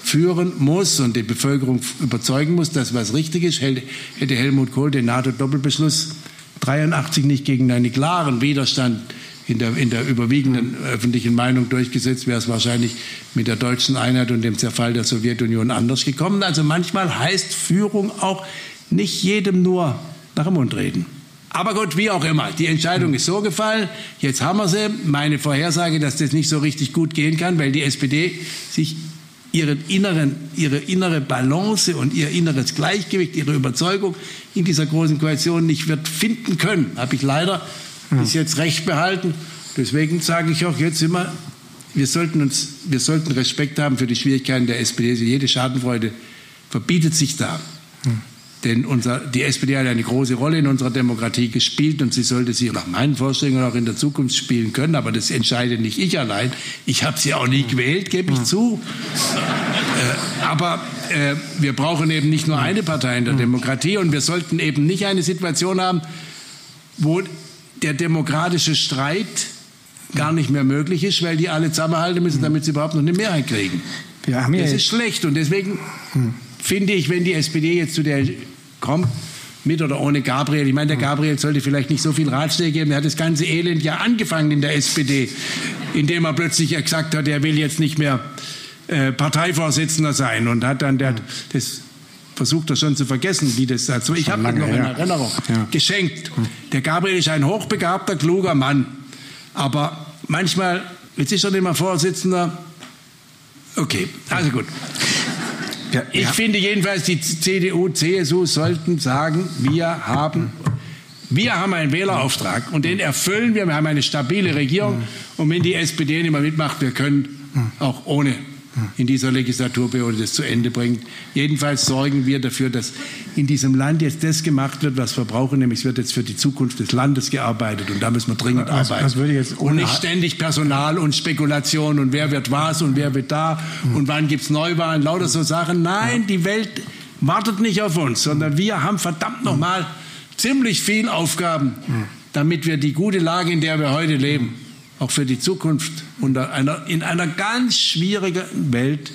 führen muss und die Bevölkerung überzeugen muss, dass was richtig ist. Hätte Helmut Kohl den NATO-Doppelbeschluss 83 nicht gegen einen klaren Widerstand in der, in der überwiegenden öffentlichen Meinung durchgesetzt, wäre es wahrscheinlich mit der deutschen Einheit und dem Zerfall der Sowjetunion anders gekommen. Also manchmal heißt Führung auch nicht jedem nur nach dem Mund reden. Aber gut, wie auch immer. Die Entscheidung ist so gefallen. Jetzt haben wir sie. Meine Vorhersage, dass das nicht so richtig gut gehen kann, weil die SPD sich ihren inneren, ihre innere Balance und ihr inneres Gleichgewicht, ihre Überzeugung in dieser großen Koalition nicht wird finden können. Habe ich leider bis jetzt recht behalten. Deswegen sage ich auch jetzt immer, wir sollten, uns, wir sollten Respekt haben für die Schwierigkeiten der SPD. Jede Schadenfreude verbietet sich da. Hm. Denn unser, die SPD hat eine große Rolle in unserer Demokratie gespielt und sie sollte sie nach meinen Vorstellungen auch in der Zukunft spielen können. Aber das entscheide nicht ich allein. Ich habe sie auch nie gewählt, gebe ich zu. Äh, aber äh, wir brauchen eben nicht nur eine Partei in der Demokratie und wir sollten eben nicht eine Situation haben, wo der demokratische Streit gar nicht mehr möglich ist, weil die alle zusammenhalten müssen, damit sie überhaupt noch eine Mehrheit kriegen. das ist schlecht und deswegen hm. finde ich, wenn die SPD jetzt zu der kommt, mit oder ohne Gabriel. Ich meine, der Gabriel sollte vielleicht nicht so viel Ratschläge geben. Er hat das ganze Elend ja angefangen in der SPD, indem er plötzlich gesagt hat, er will jetzt nicht mehr äh, Parteivorsitzender sein und hat dann der, das versucht er schon zu vergessen, wie das dazu. Ich habe noch in Erinnerung ja. geschenkt. Der Gabriel ist ein hochbegabter, kluger Mann, aber manchmal, jetzt ist er nicht mehr Vorsitzender. Okay, also gut. Ja, ich finde jedenfalls, die CDU, CSU sollten sagen, wir haben, wir haben einen Wählerauftrag und den erfüllen wir. Wir haben eine stabile Regierung und wenn die SPD nicht mehr mitmacht, wir können auch ohne in dieser Legislaturperiode das zu Ende bringt. Jedenfalls sorgen wir dafür, dass in diesem Land jetzt das gemacht wird, was wir brauchen, nämlich es wird jetzt für die Zukunft des Landes gearbeitet und da müssen wir dringend was, arbeiten. Und nicht ständig Personal und Spekulation und wer wird was und wer wird da mhm. und wann gibt es Neuwahlen, lauter so Sachen. Nein, die Welt wartet nicht auf uns, sondern wir haben verdammt nochmal ziemlich viel Aufgaben, damit wir die gute Lage, in der wir heute leben, auch für die Zukunft unter einer, in einer ganz schwierigen Welt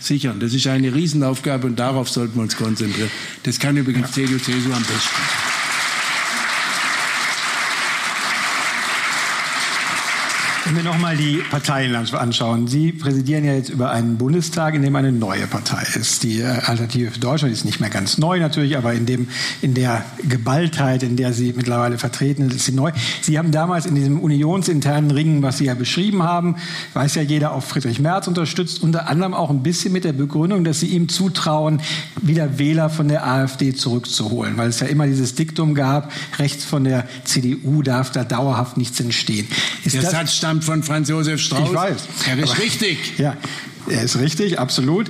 sichern. Das ist eine Riesenaufgabe und darauf sollten wir uns konzentrieren. Das kann übrigens CDU, CSU am besten. Wenn wir nochmal die Parteienlandschaft anschauen. Sie präsidieren ja jetzt über einen Bundestag, in dem eine neue Partei ist. Die äh, Alternative für Deutschland ist nicht mehr ganz neu natürlich, aber in, dem, in der Geballtheit, in der sie mittlerweile vertreten ist, ist sie neu. Sie haben damals in diesem unionsinternen Ringen, was Sie ja beschrieben haben, weiß ja jeder, auch Friedrich Merz unterstützt, unter anderem auch ein bisschen mit der Begründung, dass Sie ihm zutrauen, wieder Wähler von der AfD zurückzuholen, weil es ja immer dieses Diktum gab, rechts von der CDU darf da dauerhaft nichts entstehen. Ist der Satz stammt stammt von Franz Josef Strauß. Ich weiß. Er ist aber, richtig. Ja, er ist richtig, absolut.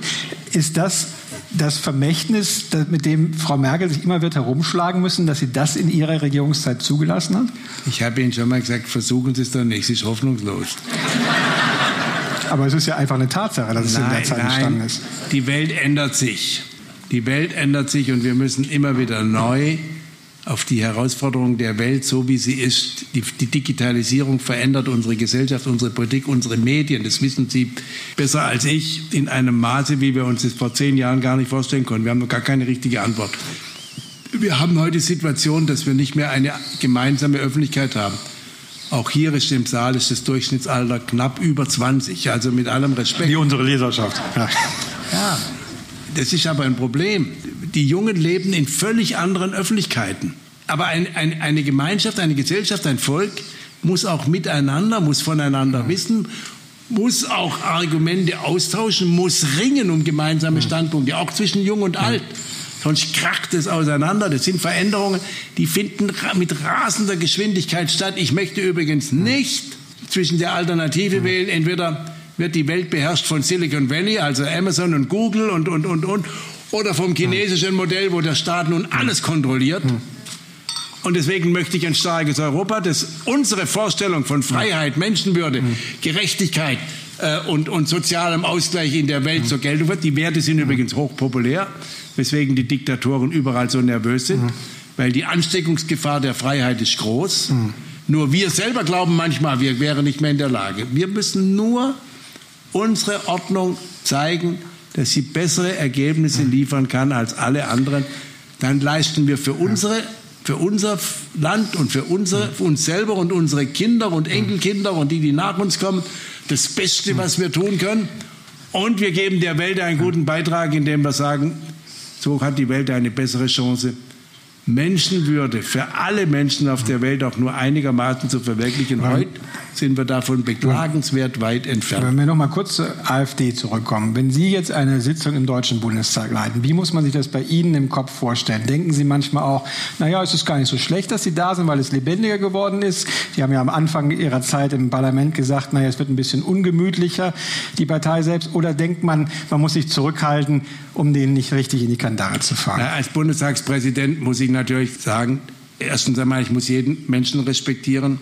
Ist das das Vermächtnis, mit dem Frau Merkel sich immer wird herumschlagen müssen, dass sie das in ihrer Regierungszeit zugelassen hat? Ich habe Ihnen schon mal gesagt, versuchen Sie es doch nicht, es ist hoffnungslos. Aber es ist ja einfach eine Tatsache, dass es nein, in der Zeit nein, entstanden ist. Die Welt ändert sich. Die Welt ändert sich und wir müssen immer wieder neu auf die Herausforderungen der Welt, so wie sie ist. Die, die, Digitalisierung verändert unsere Gesellschaft, unsere Politik, unsere Medien. Das wissen Sie besser als ich in einem Maße, wie wir uns das vor zehn Jahren gar nicht vorstellen konnten. Wir haben noch gar keine richtige Antwort. Wir haben heute die Situation, dass wir nicht mehr eine gemeinsame Öffentlichkeit haben. Auch hier ist im Saal ist das Durchschnittsalter knapp über 20, also mit allem Respekt. Wie unsere Leserschaft. Ja. ja, das ist aber ein Problem die Jungen leben in völlig anderen Öffentlichkeiten. Aber ein, ein, eine Gemeinschaft, eine Gesellschaft, ein Volk muss auch miteinander, muss voneinander wissen, muss auch Argumente austauschen, muss ringen um gemeinsame Standpunkte, auch zwischen Jung und Alt. Sonst kracht es auseinander. Das sind Veränderungen, die finden mit rasender Geschwindigkeit statt. Ich möchte übrigens nicht zwischen der Alternative wählen, entweder wird die Welt beherrscht von Silicon Valley, also Amazon und Google und, und, und, und, oder vom chinesischen Modell, wo der Staat nun alles kontrolliert. Und deswegen möchte ich ein starkes Europa, das unsere Vorstellung von Freiheit, Menschenwürde, Gerechtigkeit äh, und, und sozialem Ausgleich in der Welt zur Geltung wird. Die Werte sind übrigens hochpopulär, weswegen die Diktatoren überall so nervös sind, weil die Ansteckungsgefahr der Freiheit ist groß. Nur wir selber glauben manchmal, wir wären nicht mehr in der Lage. Wir müssen nur unsere Ordnung zeigen, dass sie bessere Ergebnisse liefern kann als alle anderen, dann leisten wir für unsere für unser Land und für, unsere, für uns selber und unsere Kinder und Enkelkinder und die, die nach uns kommen, das Beste, was wir tun können. Und wir geben der Welt einen guten Beitrag, indem wir sagen, so hat die Welt eine bessere Chance, Menschenwürde für alle Menschen auf der Welt auch nur einigermaßen zu verwirklichen. Heute sind wir davon beklagenswert weit entfernt. Wenn wir noch mal kurz zur AfD zurückkommen. Wenn Sie jetzt eine Sitzung im Deutschen Bundestag leiten, wie muss man sich das bei Ihnen im Kopf vorstellen? Denken Sie manchmal auch, naja, es ist gar nicht so schlecht, dass Sie da sind, weil es lebendiger geworden ist? Sie haben ja am Anfang Ihrer Zeit im Parlament gesagt, naja, es wird ein bisschen ungemütlicher, die Partei selbst. Oder denkt man, man muss sich zurückhalten, um denen nicht richtig in die Kandare zu fahren? Ja, als Bundestagspräsident muss ich natürlich sagen, erstens einmal, ich muss jeden Menschen respektieren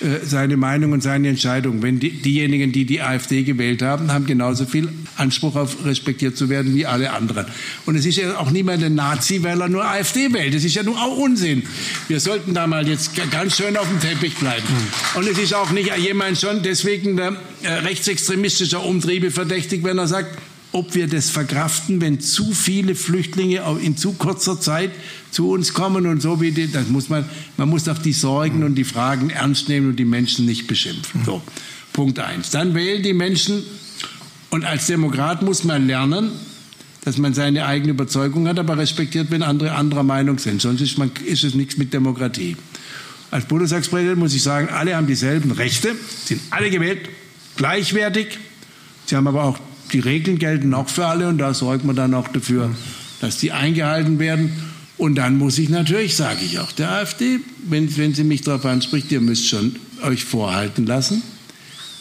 äh, seine Meinung und seine Entscheidung. Wenn die, diejenigen, die die AfD gewählt haben, haben genauso viel Anspruch auf respektiert zu werden wie alle anderen. Und es ist ja auch niemand ein Nazi, weil er nur AfD wählt. Das ist ja nur auch Unsinn. Wir sollten da mal jetzt ganz schön auf dem Teppich bleiben. Hm. Und es ist auch nicht jemand schon deswegen der, äh, rechtsextremistischer Umtriebe verdächtig, wenn er sagt, ob wir das verkraften, wenn zu viele Flüchtlinge in zu kurzer Zeit zu uns kommen und so wie die, das muss man, man muss auch die Sorgen und die Fragen ernst nehmen und die Menschen nicht beschimpfen. So, Punkt eins. Dann wählen die Menschen und als Demokrat muss man lernen, dass man seine eigene Überzeugung hat, aber respektiert, wenn andere anderer Meinung sind. Sonst ist, man, ist es nichts mit Demokratie. Als Bundestagspräsident muss ich sagen, alle haben dieselben Rechte, sind alle gewählt, gleichwertig. Sie haben aber auch die Regeln gelten auch für alle und da sorgt man dann auch dafür, dass die eingehalten werden. Und dann muss ich natürlich, sage ich auch der AfD, wenn, wenn sie mich darauf anspricht, ihr müsst schon euch vorhalten lassen.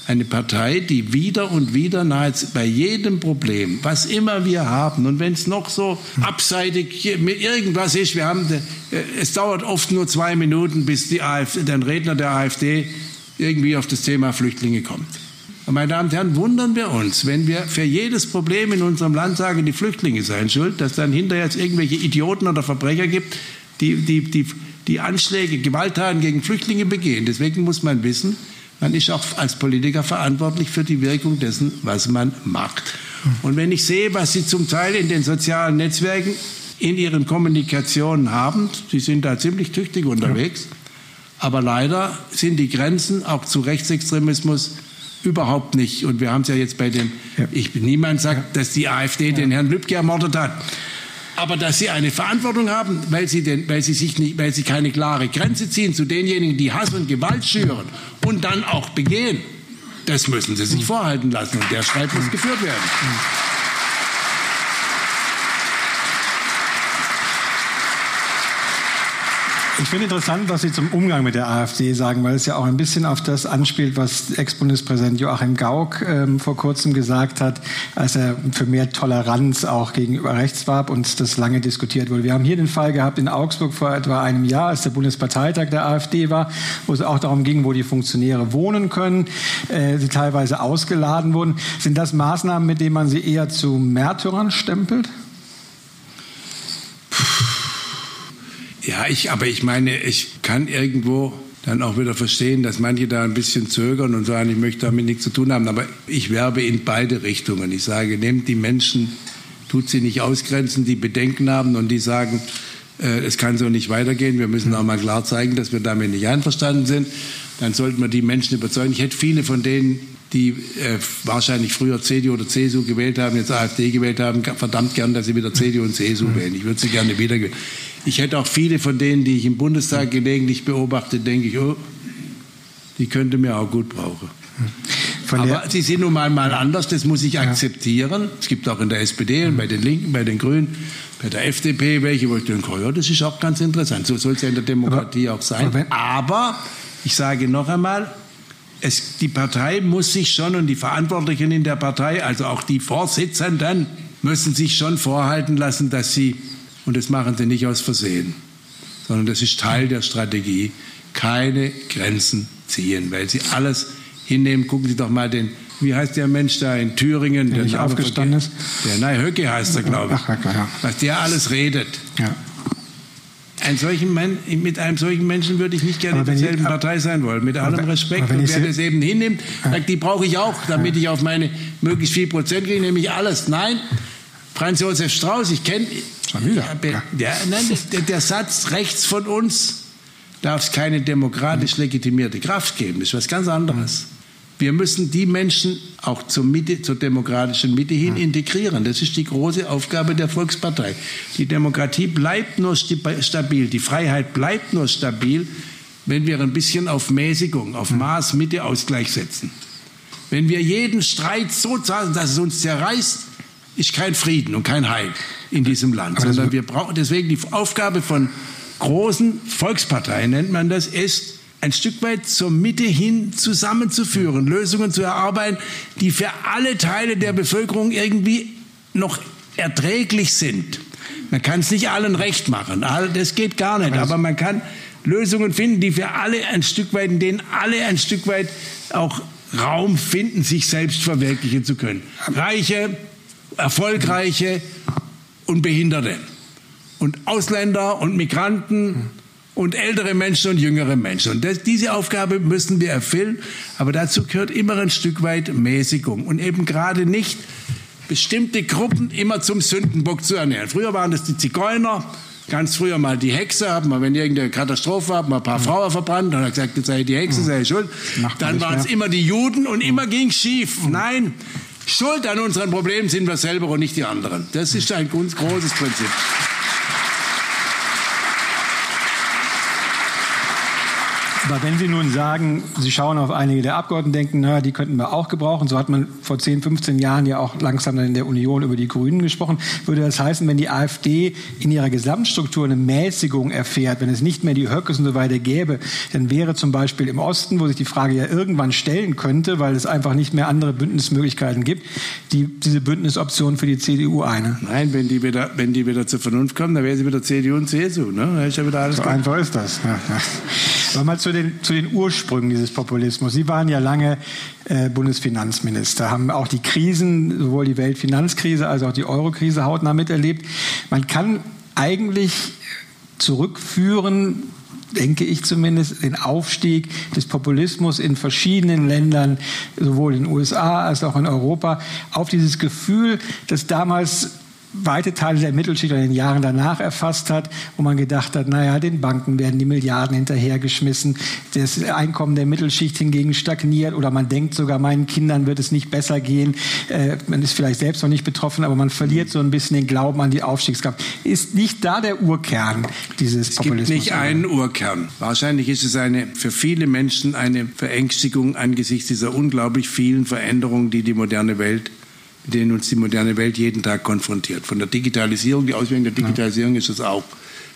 Eine Partei, die wieder und wieder nahezu bei jedem Problem, was immer wir haben, und wenn es noch so abseitig mit irgendwas ist, wir haben, äh, es dauert oft nur zwei Minuten, bis die AfD, der Redner der AfD irgendwie auf das Thema Flüchtlinge kommt. Meine Damen und Herren, wundern wir uns, wenn wir für jedes Problem in unserem Land sagen, die Flüchtlinge seien schuld, dass dann hinterher es irgendwelche Idioten oder Verbrecher gibt, die, die, die, die Anschläge, Gewalttaten gegen Flüchtlinge begehen. Deswegen muss man wissen, man ist auch als Politiker verantwortlich für die Wirkung dessen, was man macht. Und wenn ich sehe, was Sie zum Teil in den sozialen Netzwerken in Ihren Kommunikationen haben, Sie sind da ziemlich tüchtig unterwegs, Aber leider sind die Grenzen auch zu Rechtsextremismus überhaupt nicht. Und wir haben es ja jetzt bei dem, ja. ich niemand sagt, dass die AfD ja. den Herrn Lübcke ermordet hat. Aber dass sie eine Verantwortung haben, weil sie, den, weil, sie sich nicht, weil sie keine klare Grenze ziehen zu denjenigen, die Hass und Gewalt schüren und dann auch begehen, das müssen sie sich mhm. vorhalten lassen. Und der Streit muss geführt werden. Ich finde interessant, was Sie zum Umgang mit der AfD sagen, weil es ja auch ein bisschen auf das anspielt, was Ex-Bundespräsident Joachim Gauck ähm, vor kurzem gesagt hat, als er für mehr Toleranz auch gegenüber rechts warb und das lange diskutiert wurde. Wir haben hier den Fall gehabt in Augsburg vor etwa einem Jahr, als der Bundesparteitag der AfD war, wo es auch darum ging, wo die Funktionäre wohnen können, äh, sie teilweise ausgeladen wurden. Sind das Maßnahmen, mit denen man sie eher zu Märtyrern stempelt? Ja, ich, aber ich meine, ich kann irgendwo dann auch wieder verstehen, dass manche da ein bisschen zögern und sagen, ich möchte damit nichts zu tun haben. Aber ich werbe in beide Richtungen. Ich sage, nehmt die Menschen, tut sie nicht ausgrenzen, die Bedenken haben und die sagen, äh, es kann so nicht weitergehen. Wir müssen auch mal klar zeigen, dass wir damit nicht einverstanden sind. Dann sollten wir die Menschen überzeugen. Ich hätte viele von denen, die äh, wahrscheinlich früher CDU oder CSU gewählt haben, jetzt AfD gewählt haben, verdammt gern, dass sie wieder CDU und CSU wählen. Ich würde sie gerne wieder wählen. Ich hätte auch viele von denen, die ich im Bundestag gelegentlich beobachte, denke ich, oh, die könnte mir auch gut brauchen. Aber sie sind nun mal, mal anders, das muss ich akzeptieren. Es gibt auch in der SPD und bei den Linken, bei den Grünen, bei der FDP welche, wo ich denke, oh ja, das ist auch ganz interessant. So soll es ja in der Demokratie aber, auch sein. Aber, aber, ich sage noch einmal, es, die Partei muss sich schon und die Verantwortlichen in der Partei, also auch die Vorsitzenden, müssen sich schon vorhalten lassen, dass sie und das machen sie nicht aus Versehen, sondern das ist Teil der Strategie. Keine Grenzen ziehen, weil sie alles hinnehmen. Gucken Sie doch mal den, wie heißt der Mensch da in Thüringen? Der, der nicht aufgestanden ist. Der, nein, Höcke heißt er, glaube ich. Ach, ja. Was der alles redet. Ja. Ein solchen Mann, mit einem solchen Menschen würde ich nicht gerne in derselben ich, Partei sein wollen. Mit allem Respekt. Und wer das eben hinnimmt, sagt, die brauche ich auch, damit ich auf meine möglichst viel Prozent kriege, nämlich alles. Nein, Franz Josef Strauß, ich kenne. Schon wieder. Ja, der, nein, der, der, Satz rechts von uns darf es keine demokratisch legitimierte Kraft geben. Das ist was ganz anderes. Wir müssen die Menschen auch zur, Mitte, zur demokratischen Mitte hin integrieren. Das ist die große Aufgabe der Volkspartei. Die Demokratie bleibt nur stabil, die Freiheit bleibt nur stabil, wenn wir ein bisschen auf Mäßigung, auf Maß, Mitte, Ausgleich setzen. Wenn wir jeden Streit so zahlen, dass es uns zerreißt, ist kein Frieden und kein Heil in diesem Land, Aber sondern wir brauchen deswegen die Aufgabe von großen Volksparteien, nennt man das, ist, ein Stück weit zur Mitte hin zusammenzuführen, Lösungen zu erarbeiten, die für alle Teile der Bevölkerung irgendwie noch erträglich sind. Man kann es nicht allen recht machen, das geht gar nicht, aber man kann Lösungen finden, die für alle ein Stück weit, in denen alle ein Stück weit auch Raum finden, sich selbst verwirklichen zu können. Reiche, Erfolgreiche und Behinderte und Ausländer und Migranten und ältere Menschen und jüngere Menschen. Und das, diese Aufgabe müssen wir erfüllen, aber dazu gehört immer ein Stück weit Mäßigung und eben gerade nicht bestimmte Gruppen immer zum Sündenbock zu ernähren. Früher waren das die Zigeuner, ganz früher mal die Hexe, haben wir, wenn irgendeine Katastrophe haben, ein paar mhm. Frauen verbrannt, dann hat gesagt, jetzt sei die Hexe, mhm. sei schuld. Dann waren es immer die Juden und immer ging es schief. Mhm. Nein, Schuld an unseren Problemen sind wir selber und nicht die anderen. Das ist ein ganz großes Prinzip. Aber wenn Sie nun sagen, Sie schauen auf einige der Abgeordneten, denken, naja, die könnten wir auch gebrauchen, so hat man vor 10, 15 Jahren ja auch langsam dann in der Union über die Grünen gesprochen, würde das heißen, wenn die AfD in ihrer Gesamtstruktur eine Mäßigung erfährt, wenn es nicht mehr die Höckes und so weiter gäbe, dann wäre zum Beispiel im Osten, wo sich die Frage ja irgendwann stellen könnte, weil es einfach nicht mehr andere Bündnismöglichkeiten gibt, die, diese Bündnisoption für die CDU eine. Nein, wenn die wieder, wenn die wieder zur Vernunft kommen, dann wäre sie wieder CDU und CSU. Ne? Ist ja wieder alles so einfach ist das. Ja, ja. Mal zu den, zu den Ursprüngen dieses Populismus. Sie waren ja lange äh, Bundesfinanzminister, haben auch die Krisen, sowohl die Weltfinanzkrise als auch die Eurokrise hautnah miterlebt. Man kann eigentlich zurückführen, denke ich zumindest, den Aufstieg des Populismus in verschiedenen Ländern, sowohl in den USA als auch in Europa, auf dieses Gefühl, dass damals weite Teile der Mittelschicht in den Jahren danach erfasst hat, wo man gedacht hat, naja, den Banken werden die Milliarden hinterhergeschmissen, das Einkommen der Mittelschicht hingegen stagniert oder man denkt sogar, meinen Kindern wird es nicht besser gehen. Äh, man ist vielleicht selbst noch nicht betroffen, aber man verliert so ein bisschen den Glauben an die Aufstiegskraft. Ist nicht da der Urkern dieses es Populismus? Es gibt nicht einen Urkern. Wahrscheinlich ist es eine, für viele Menschen eine Verängstigung angesichts dieser unglaublich vielen Veränderungen, die die moderne Welt mit denen uns die moderne Welt jeden Tag konfrontiert. Von der Digitalisierung, die Auswirkungen der Digitalisierung ja. ist es auch.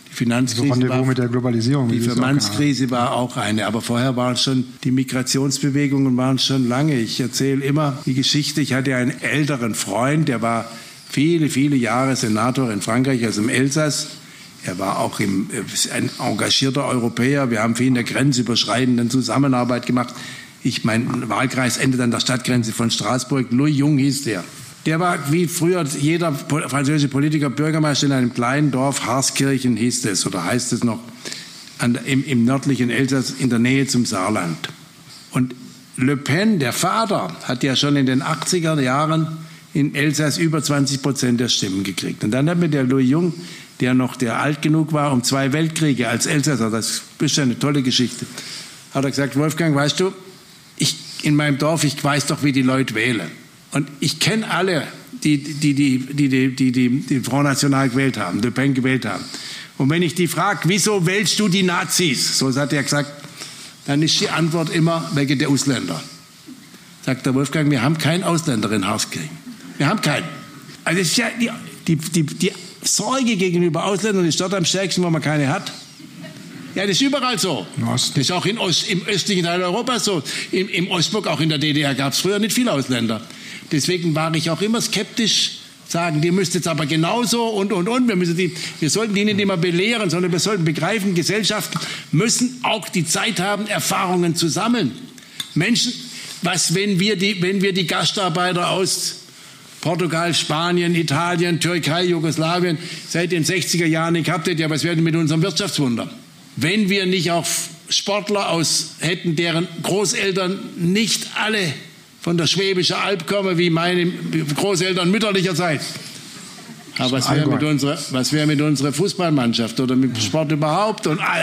Die Finanzkrise so war, mit der Globalisierung. Die Finanzkrise war auch eine, aber vorher waren schon die Migrationsbewegungen waren schon lange. Ich erzähle immer die Geschichte. Ich hatte einen älteren Freund, der war viele, viele Jahre Senator in Frankreich, also im Elsass. Er war auch im, ein engagierter Europäer. Wir haben viel in der grenzüberschreitenden Zusammenarbeit gemacht. Ich, mein Wahlkreis endet an der Stadtgrenze von Straßburg. Louis Jung hieß der. Der war wie früher jeder französische Politiker Bürgermeister in einem kleinen Dorf, Harskirchen hieß es oder heißt es noch, an, im, im nördlichen Elsass in der Nähe zum Saarland. Und Le Pen, der Vater, hat ja schon in den 80er Jahren in Elsass über 20 Prozent der Stimmen gekriegt. Und dann hat mir der Louis Jung, der noch der alt genug war, um zwei Weltkriege als Elsasser, das ist eine tolle Geschichte, hat er gesagt, Wolfgang, weißt du, ich in meinem Dorf, ich weiß doch, wie die Leute wählen. Und ich kenne alle, die die, die, die, die, die, die, Front National gewählt haben, Le Pen gewählt haben. Und wenn ich die frage, wieso wählst du die Nazis? So hat er gesagt, dann ist die Antwort immer wegen der Ausländer. Sagt der Wolfgang, wir haben keinen Ausländer in Hauskirchen. Wir haben keinen. Also ist ja die, die, die, die Sorge gegenüber Ausländern ist dort am stärksten, wo man keine hat. Ja, das ist überall so. Das ist auch Ost, im östlichen Teil Europas so. Im, Im Ostblock, auch in der DDR, gab es früher nicht viele Ausländer. Deswegen war ich auch immer skeptisch, sagen, die müsst jetzt aber genauso und, und, und. Wir, müssen die, wir sollten die nicht immer belehren, sondern wir sollten begreifen, Gesellschaften müssen auch die Zeit haben, Erfahrungen zu sammeln. Menschen, was, wenn wir die, wenn wir die Gastarbeiter aus Portugal, Spanien, Italien, Türkei, Jugoslawien seit den 60er Jahren nicht gehabt hätten, ja, was wäre denn mit unserem Wirtschaftswunder? Wenn wir nicht auch Sportler aus hätten, deren Großeltern nicht alle von der Schwäbischen Alb kommen, wie meine Großeltern mütterlicher Zeit. Aber was wäre mit, unserer, was wär mit unserer Fußballmannschaft oder mit Sport überhaupt? Und ah,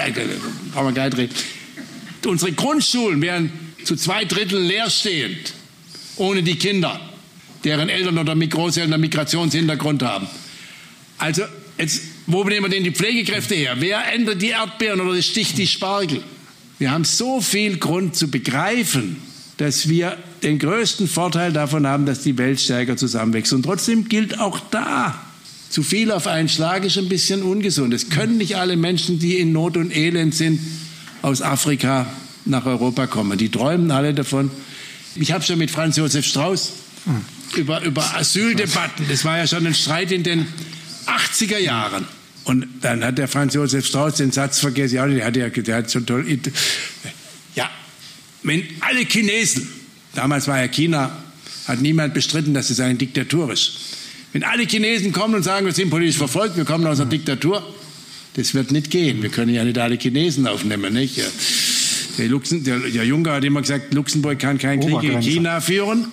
wir gar nicht reden. Unsere Grundschulen wären zu zwei Dritteln leerstehend, ohne die Kinder, deren Eltern oder Großeltern einen Migrationshintergrund haben. Also jetzt wo nehmen wir denn die Pflegekräfte her? Wer ändert die Erdbeeren oder sticht die Spargel? Wir haben so viel Grund zu begreifen, dass wir den größten Vorteil davon haben, dass die Welt stärker zusammenwächst. Und trotzdem gilt auch da, zu viel auf einen Schlag ist ein bisschen ungesund. Es können nicht alle Menschen, die in Not und Elend sind, aus Afrika nach Europa kommen. Die träumen alle davon. Ich habe schon mit Franz Josef Strauß hm. über, über Asyldebatten, das war ja schon ein Streit in den 80er Jahren. Und dann hat der Franz Josef Strauß den Satz vergessen, ja, der hat ja der hat so toll. Ja, wenn alle Chinesen, damals war ja China, hat niemand bestritten, dass es eine Diktatur ist. Wenn alle Chinesen kommen und sagen, wir sind politisch verfolgt, wir kommen aus einer Diktatur, das wird nicht gehen. Wir können ja nicht alle Chinesen aufnehmen, nicht? Der, Luxem, der, der Juncker hat immer gesagt, Luxemburg kann keinen Krieg gegen China führen,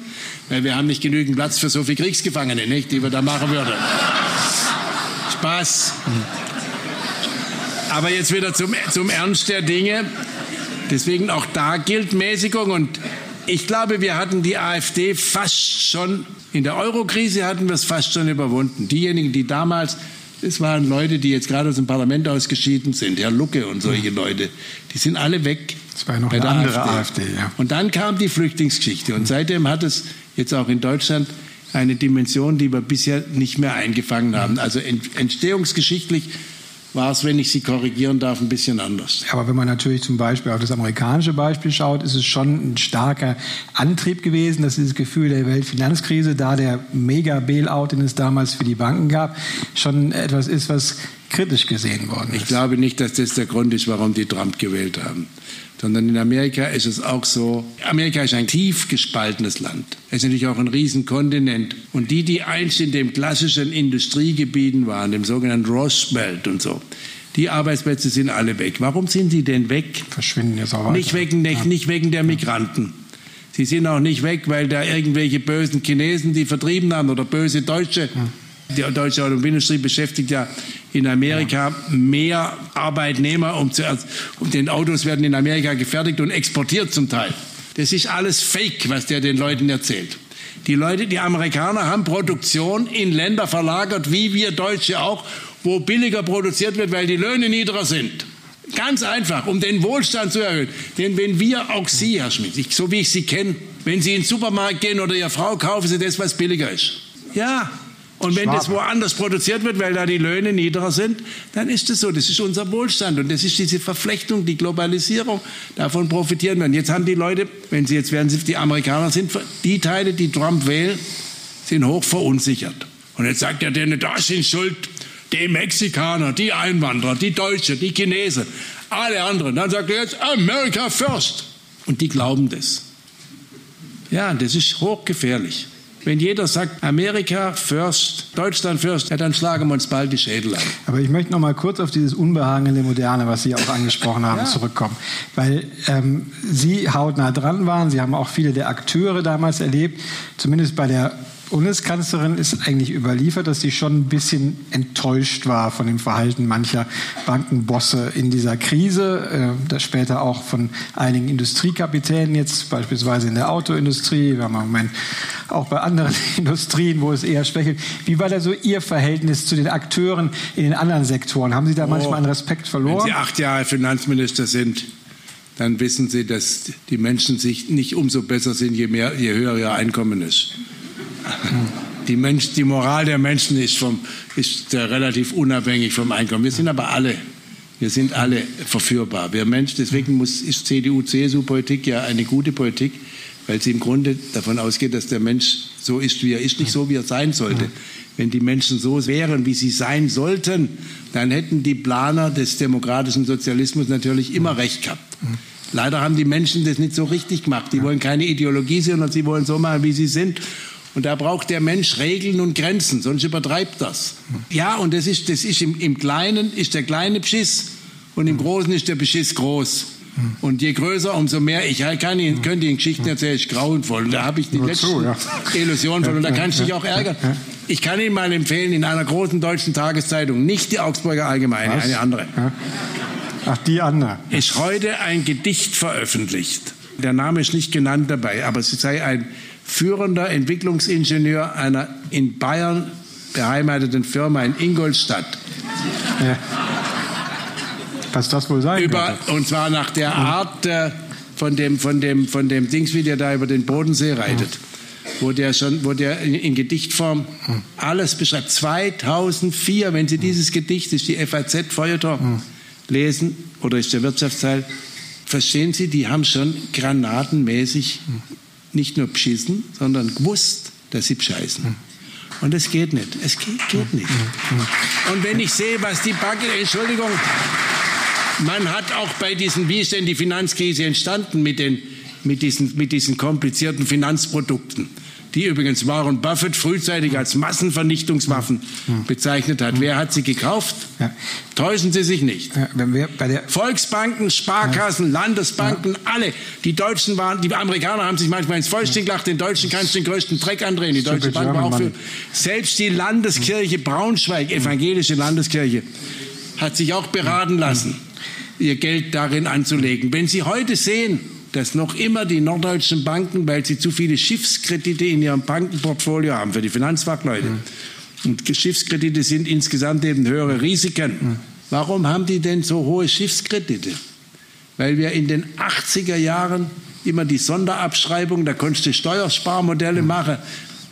weil wir haben nicht genügend Platz für so viele Kriegsgefangene, nicht, die wir da machen würden. Spaß. Aber jetzt wieder zum, zum Ernst der Dinge. Deswegen auch da gilt Mäßigung. Und ich glaube, wir hatten die AfD fast schon, in der Eurokrise hatten wir es fast schon überwunden. Diejenigen, die damals, das waren Leute, die jetzt gerade aus dem Parlament ausgeschieden sind, Herr Lucke und solche Leute, die sind alle weg. Das war ja noch eine andere AfD. AfD ja. Und dann kam die Flüchtlingsgeschichte. Und seitdem hat es jetzt auch in Deutschland eine Dimension, die wir bisher nicht mehr eingefangen haben. Also entstehungsgeschichtlich war es, wenn ich Sie korrigieren darf, ein bisschen anders. Aber wenn man natürlich zum Beispiel auf das amerikanische Beispiel schaut, ist es schon ein starker Antrieb gewesen, dass dieses Gefühl der Weltfinanzkrise, da der Mega-Bailout, den es damals für die Banken gab, schon etwas ist, was kritisch gesehen worden ist. Ich glaube nicht, dass das der Grund ist, warum die Trump gewählt haben sondern in Amerika ist es auch so, Amerika ist ein tief gespaltenes Land. Es ist natürlich auch ein Riesenkontinent. Und die, die einst in den klassischen Industriegebieten waren, dem sogenannten Rust Belt und so, die Arbeitsplätze sind alle weg. Warum sind sie denn weg? Verschwinden jetzt auch weiter. Nicht wegen, nicht, nicht wegen der Migranten. Sie sind auch nicht weg, weil da irgendwelche bösen Chinesen die vertrieben haben oder böse Deutsche. Die deutsche Automobilindustrie beschäftigt ja in Amerika mehr Arbeitnehmer, um, zu, um den Autos werden in Amerika gefertigt und exportiert zum Teil. Das ist alles Fake, was der den Leuten erzählt. Die Leute, die Amerikaner haben Produktion in Länder verlagert, wie wir Deutsche auch, wo billiger produziert wird, weil die Löhne niedriger sind. Ganz einfach, um den Wohlstand zu erhöhen. Denn wenn wir, auch Sie, Herr Schmidt, ich, so wie ich Sie kenne, wenn Sie in den Supermarkt gehen oder Ihre Frau, kaufen Sie das, was billiger ist. Ja, und wenn Schwabe. das woanders produziert wird, weil da die Löhne niedriger sind, dann ist das so. Das ist unser Wohlstand. Und das ist diese Verflechtung, die Globalisierung. Davon profitieren wir. Und jetzt haben die Leute, wenn sie jetzt werden, sie die Amerikaner sind, die Teile, die Trump wählen, sind hoch verunsichert. Und jetzt sagt er denen, da sind schuld die Mexikaner, die Einwanderer, die Deutschen, die Chinesen, alle anderen. Dann sagt er jetzt America first. Und die glauben das. Ja, das ist hochgefährlich. Wenn jeder sagt, Amerika first, Deutschland first, ja, dann schlagen wir uns bald die Schädel an. Aber ich möchte noch mal kurz auf dieses Unbehagen in der Moderne, was Sie auch angesprochen haben, ja. zurückkommen. Weil ähm, Sie hautnah dran waren, Sie haben auch viele der Akteure damals erlebt, zumindest bei der Bundeskanzlerin ist eigentlich überliefert, dass sie schon ein bisschen enttäuscht war von dem Verhalten mancher Bankenbosse in dieser Krise, äh, das später auch von einigen Industriekapitänen jetzt beispielsweise in der Autoindustrie, wir haben im Moment auch bei anderen Industrien, wo es eher schwächelt. Wie war da so Ihr Verhältnis zu den Akteuren in den anderen Sektoren? Haben Sie da oh, manchmal einen Respekt verloren? Wenn Sie acht Jahre Finanzminister sind, dann wissen Sie, dass die Menschen sich nicht umso besser sind, je, mehr, je höher ihr Einkommen ist. Die, Mensch, die Moral der Menschen ist, vom, ist relativ unabhängig vom Einkommen. Wir sind aber alle, wir sind alle verführbar. Wir Mensch, deswegen muss, ist CDU-CSU-Politik ja eine gute Politik, weil sie im Grunde davon ausgeht, dass der Mensch so ist, wie er ist, nicht so, wie er sein sollte. Wenn die Menschen so wären, wie sie sein sollten, dann hätten die Planer des demokratischen Sozialismus natürlich immer recht gehabt. Leider haben die Menschen das nicht so richtig gemacht. Die wollen keine Ideologie, sondern sie wollen so machen, wie sie sind. Und da braucht der Mensch Regeln und Grenzen, sonst übertreibt das. Ja, und das ist, das ist im, im Kleinen ist der kleine Beschiss und im Großen ist der Beschiss groß. Und je größer, umso mehr. Ich kann Ihnen, könnte Ihnen Geschichten erzählen, ich grauenvoll. Und da habe ich die letzte ja. Illusion von. Und da kannst du dich auch ärgern. Ich kann Ihnen mal empfehlen, in einer großen deutschen Tageszeitung, nicht die Augsburger Allgemeine, Was? eine andere. Ach, die andere. Ist heute ein Gedicht veröffentlicht. Der Name ist nicht genannt dabei, aber es sei ein führender Entwicklungsingenieur einer in Bayern beheimateten Firma in Ingolstadt. Ja. Was das wohl sein über, Und zwar nach der Art äh, von, dem, von, dem, von dem Dings, wie der da über den Bodensee reitet. Wo der schon, wo der in, in Gedichtform alles beschreibt. 2004, wenn Sie dieses Gedicht, ist die FAZ Feuilleton, lesen, oder ist der Wirtschaftsteil, verstehen Sie, die haben schon granatenmäßig nicht nur beschissen, sondern gewusst, dass sie bescheißen. Und es geht nicht. Es geht, geht nicht. Und wenn ich sehe, was die Banken, Entschuldigung, man hat auch bei diesen, wie ist denn die Finanzkrise entstanden mit, den, mit, diesen, mit diesen komplizierten Finanzprodukten? Die übrigens Warren Buffett frühzeitig als Massenvernichtungswaffen bezeichnet hat. Wer hat sie gekauft? Ja. Täuschen Sie sich nicht. Ja, Volksbanken, Sparkassen, Landesbanken, alle. Die Deutschen waren, die Amerikaner haben sich manchmal ins Fäustchen gelacht, den Deutschen kannst du den größten Dreck andrehen. Die Deutsche Bank war auch für. Selbst die Landeskirche Braunschweig, evangelische Landeskirche, hat sich auch beraten lassen, ihr Geld darin anzulegen. Wenn Sie heute sehen, dass noch immer die norddeutschen Banken, weil sie zu viele Schiffskredite in ihrem Bankenportfolio haben für die Finanzfachleute. Mhm. Und Schiffskredite sind insgesamt eben höhere Risiken. Mhm. Warum haben die denn so hohe Schiffskredite? Weil wir in den 80er Jahren immer die Sonderabschreibung, da konntest du Steuersparmodelle mhm. machen.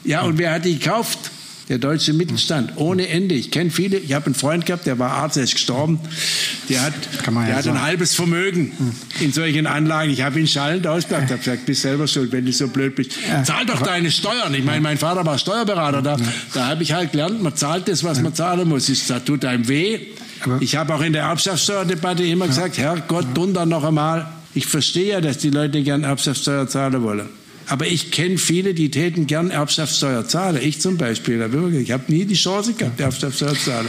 Ja, und wer hat die gekauft? Der deutsche Mittelstand, ohne Ende. Ich kenne viele, ich habe einen Freund gehabt, der war Arzt, der ist gestorben. Der hat, der hat ein halbes Vermögen in solchen Anlagen. Ich habe ihn schallend ausgelacht, habe gesagt, bist selber schuld, wenn du so blöd bist. Zahl doch deine Steuern. Ich meine, mein Vater war Steuerberater, da, da habe ich halt gelernt, man zahlt das, was man zahlen muss. Das tut einem weh. Ich habe auch in der Erbschaftssteuerdebatte immer gesagt, Herrgott, drunter noch einmal. Ich verstehe ja, dass die Leute gern Erbschaftssteuer zahlen wollen. Aber ich kenne viele, die täten gern Erbschaftssteuer zahlen. Ich zum Beispiel, Herr Bürger. Ich habe nie die Chance gehabt, Erbschaftssteuer zu zahlen.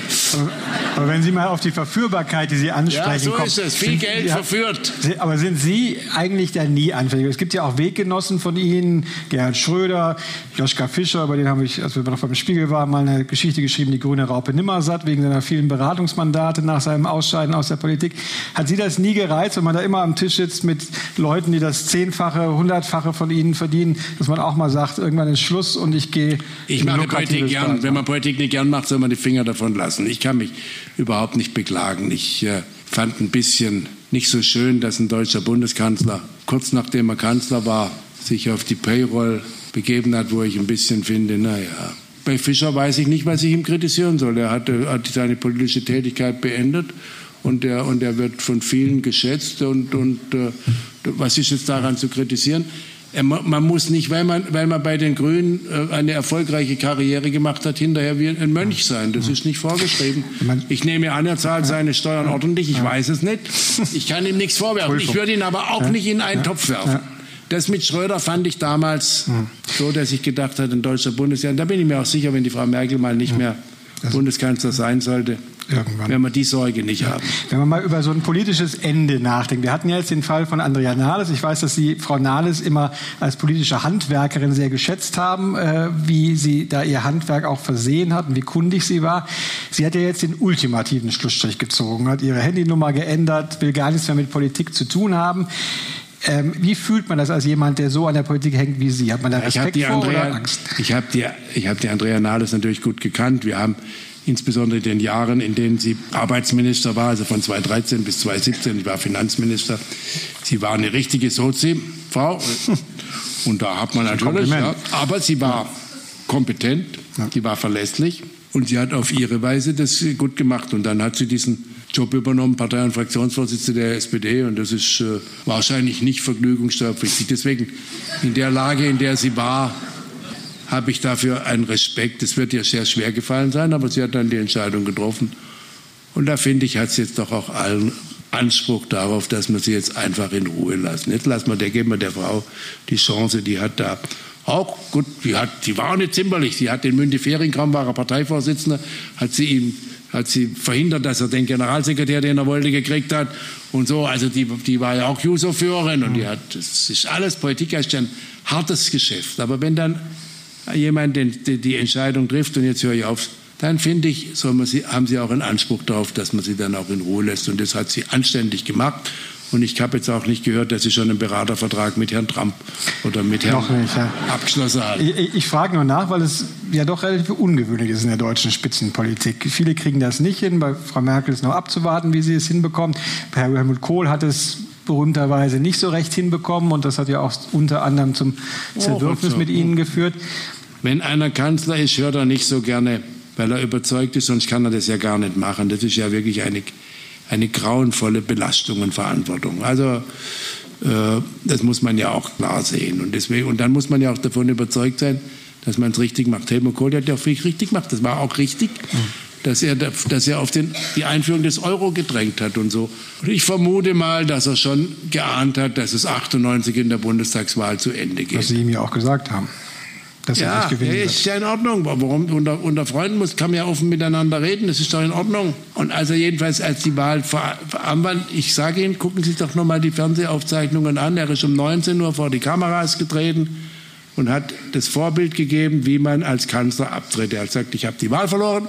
Aber wenn Sie mal auf die Verführbarkeit, die Sie ansprechen, Ja, so kommen, ist es. Viel sind- Geld ja, verführt. Aber sind Sie eigentlich da nie anfällig? Es gibt ja auch Weggenossen von Ihnen, Gerhard Schröder, Joschka Fischer, bei denen habe ich, als wir noch beim Spiegel waren, mal eine Geschichte geschrieben, die grüne Raupe Nimmersatt, wegen seiner vielen Beratungsmandate nach seinem Ausscheiden aus der Politik. Hat Sie das nie gereizt, wenn man da immer am Tisch sitzt mit Leuten, die das Zehnfache, Hundertfache von Ihnen verdienen, dass man auch mal sagt, irgendwann ist Schluss und ich gehe Ich mache Politik gern. Wenn man Politik nicht gern macht, soll man die Finger davon lassen. Ich kann mich überhaupt nicht beklagen. Ich äh, fand ein bisschen nicht so schön, dass ein deutscher Bundeskanzler kurz nachdem er Kanzler war, sich auf die Payroll begeben hat, wo ich ein bisschen finde, naja. Bei Fischer weiß ich nicht, was ich ihm kritisieren soll. Er hat, hat seine politische Tätigkeit beendet und er, und er wird von vielen geschätzt. Und, und äh, was ist jetzt daran zu kritisieren? Ma- man muss nicht, weil man, weil man bei den Grünen äh, eine erfolgreiche Karriere gemacht hat, hinterher wie ein Mönch sein. Das ist nicht vorgeschrieben. Ich nehme an, er zahlt seine Steuern ordentlich. Ich weiß es nicht. Ich kann ihm nichts vorwerfen. Ich würde ihn aber auch nicht in einen Topf werfen. Das mit Schröder fand ich damals so, dass ich gedacht hatte, ein deutscher Bundeskanzler. Da bin ich mir auch sicher, wenn die Frau Merkel mal nicht mehr Bundeskanzler sein sollte, Irgendwann. werden wir die Sorge nicht haben. Wenn man mal über so ein politisches Ende nachdenkt. Wir hatten ja jetzt den Fall von Andrea Nahles. Ich weiß, dass Sie Frau Nahles immer als politische Handwerkerin sehr geschätzt haben, äh, wie sie da ihr Handwerk auch versehen hat und wie kundig sie war. Sie hat ja jetzt den ultimativen Schlussstrich gezogen, hat ihre Handynummer geändert, will gar nichts mehr mit Politik zu tun haben. Ähm, wie fühlt man das als jemand, der so an der Politik hängt wie Sie? Hat man da Ich habe Respekt die, vor oder Andrea- Angst? ich hab die, ich hab die Andrea Nahles natürlich gut gekannt. Wir haben insbesondere in den Jahren, in denen sie Arbeitsminister war, also von 2013 bis 2017, ich war Finanzminister, sie war eine richtige Sozi-Frau. Und da hat man natürlich, ja, aber sie war kompetent, sie war verlässlich und sie hat auf ihre Weise das gut gemacht. Und dann hat sie diesen Job übernommen, Partei- und Fraktionsvorsitzende der SPD. Und das ist äh, wahrscheinlich nicht vergnügungssteuerpflichtig. Deswegen in der Lage, in der sie war, habe ich dafür einen Respekt. Es wird ihr sehr schwer gefallen sein, aber sie hat dann die Entscheidung getroffen. Und da finde ich, hat sie jetzt doch auch allen Anspruch darauf, dass wir sie jetzt einfach in Ruhe lassen. Jetzt lassen wir, der geben wir der Frau die Chance, die hat da auch gut, die hat, die war nicht zimperlich. Sie hat den Mündi Fehringkram, war er Parteivorsitzender, hat sie ihm, hat sie verhindert, dass er den Generalsekretär, den er wollte, gekriegt hat und so. Also die, die war ja auch Juso-Führerin und die hat, das ist alles Politik, ist ein hartes Geschäft. Aber wenn dann jemand den, die, die Entscheidung trifft, und jetzt höre ich auf, dann finde ich, soll man sie, haben sie auch einen Anspruch darauf, dass man sie dann auch in Ruhe lässt. Und das hat sie anständig gemacht. Und ich habe jetzt auch nicht gehört, dass sie schon einen Beratervertrag mit Herrn Trump oder mit Herrn nicht, ja. abgeschlossen hat. Ich, ich, frage nur nach, weil es ja doch relativ ungewöhnlich ist in der deutschen Spitzenpolitik. Viele kriegen das nicht hin. Bei Frau Merkel ist noch abzuwarten, wie sie es hinbekommt. Bei Herr Helmut Kohl hat es berühmterweise nicht so recht hinbekommen und das hat ja auch unter anderem zum Zerwürfnis so. mit Ihnen geführt. Wenn einer Kanzler ist, hört er nicht so gerne, weil er überzeugt ist, sonst kann er das ja gar nicht machen. Das ist ja wirklich eine, eine grauenvolle Belastung und Verantwortung. Also äh, das muss man ja auch klar sehen. Und, deswegen, und dann muss man ja auch davon überzeugt sein, dass man es richtig macht. Helmut Kohl hat ja auch viel richtig gemacht. Das war auch richtig, dass er, dass er auf den, die Einführung des Euro gedrängt hat und so. Und ich vermute mal, dass er schon geahnt hat, dass es 98 in der Bundestagswahl zu Ende geht. Was Sie ihm ja auch gesagt haben. Dass er Ja, nicht gewinnen ja, ist ja in Ordnung. Warum? Unter, unter Freunden muss, kann man ja offen miteinander reden. Das ist doch in Ordnung. Und also jedenfalls, als die Wahl ver- veranwandt, ich sage Ihnen, gucken Sie sich doch nochmal die Fernsehaufzeichnungen an. Er ist um 19 Uhr vor die Kameras getreten und hat das Vorbild gegeben, wie man als Kanzler abtritt. Er hat gesagt, ich habe die Wahl verloren.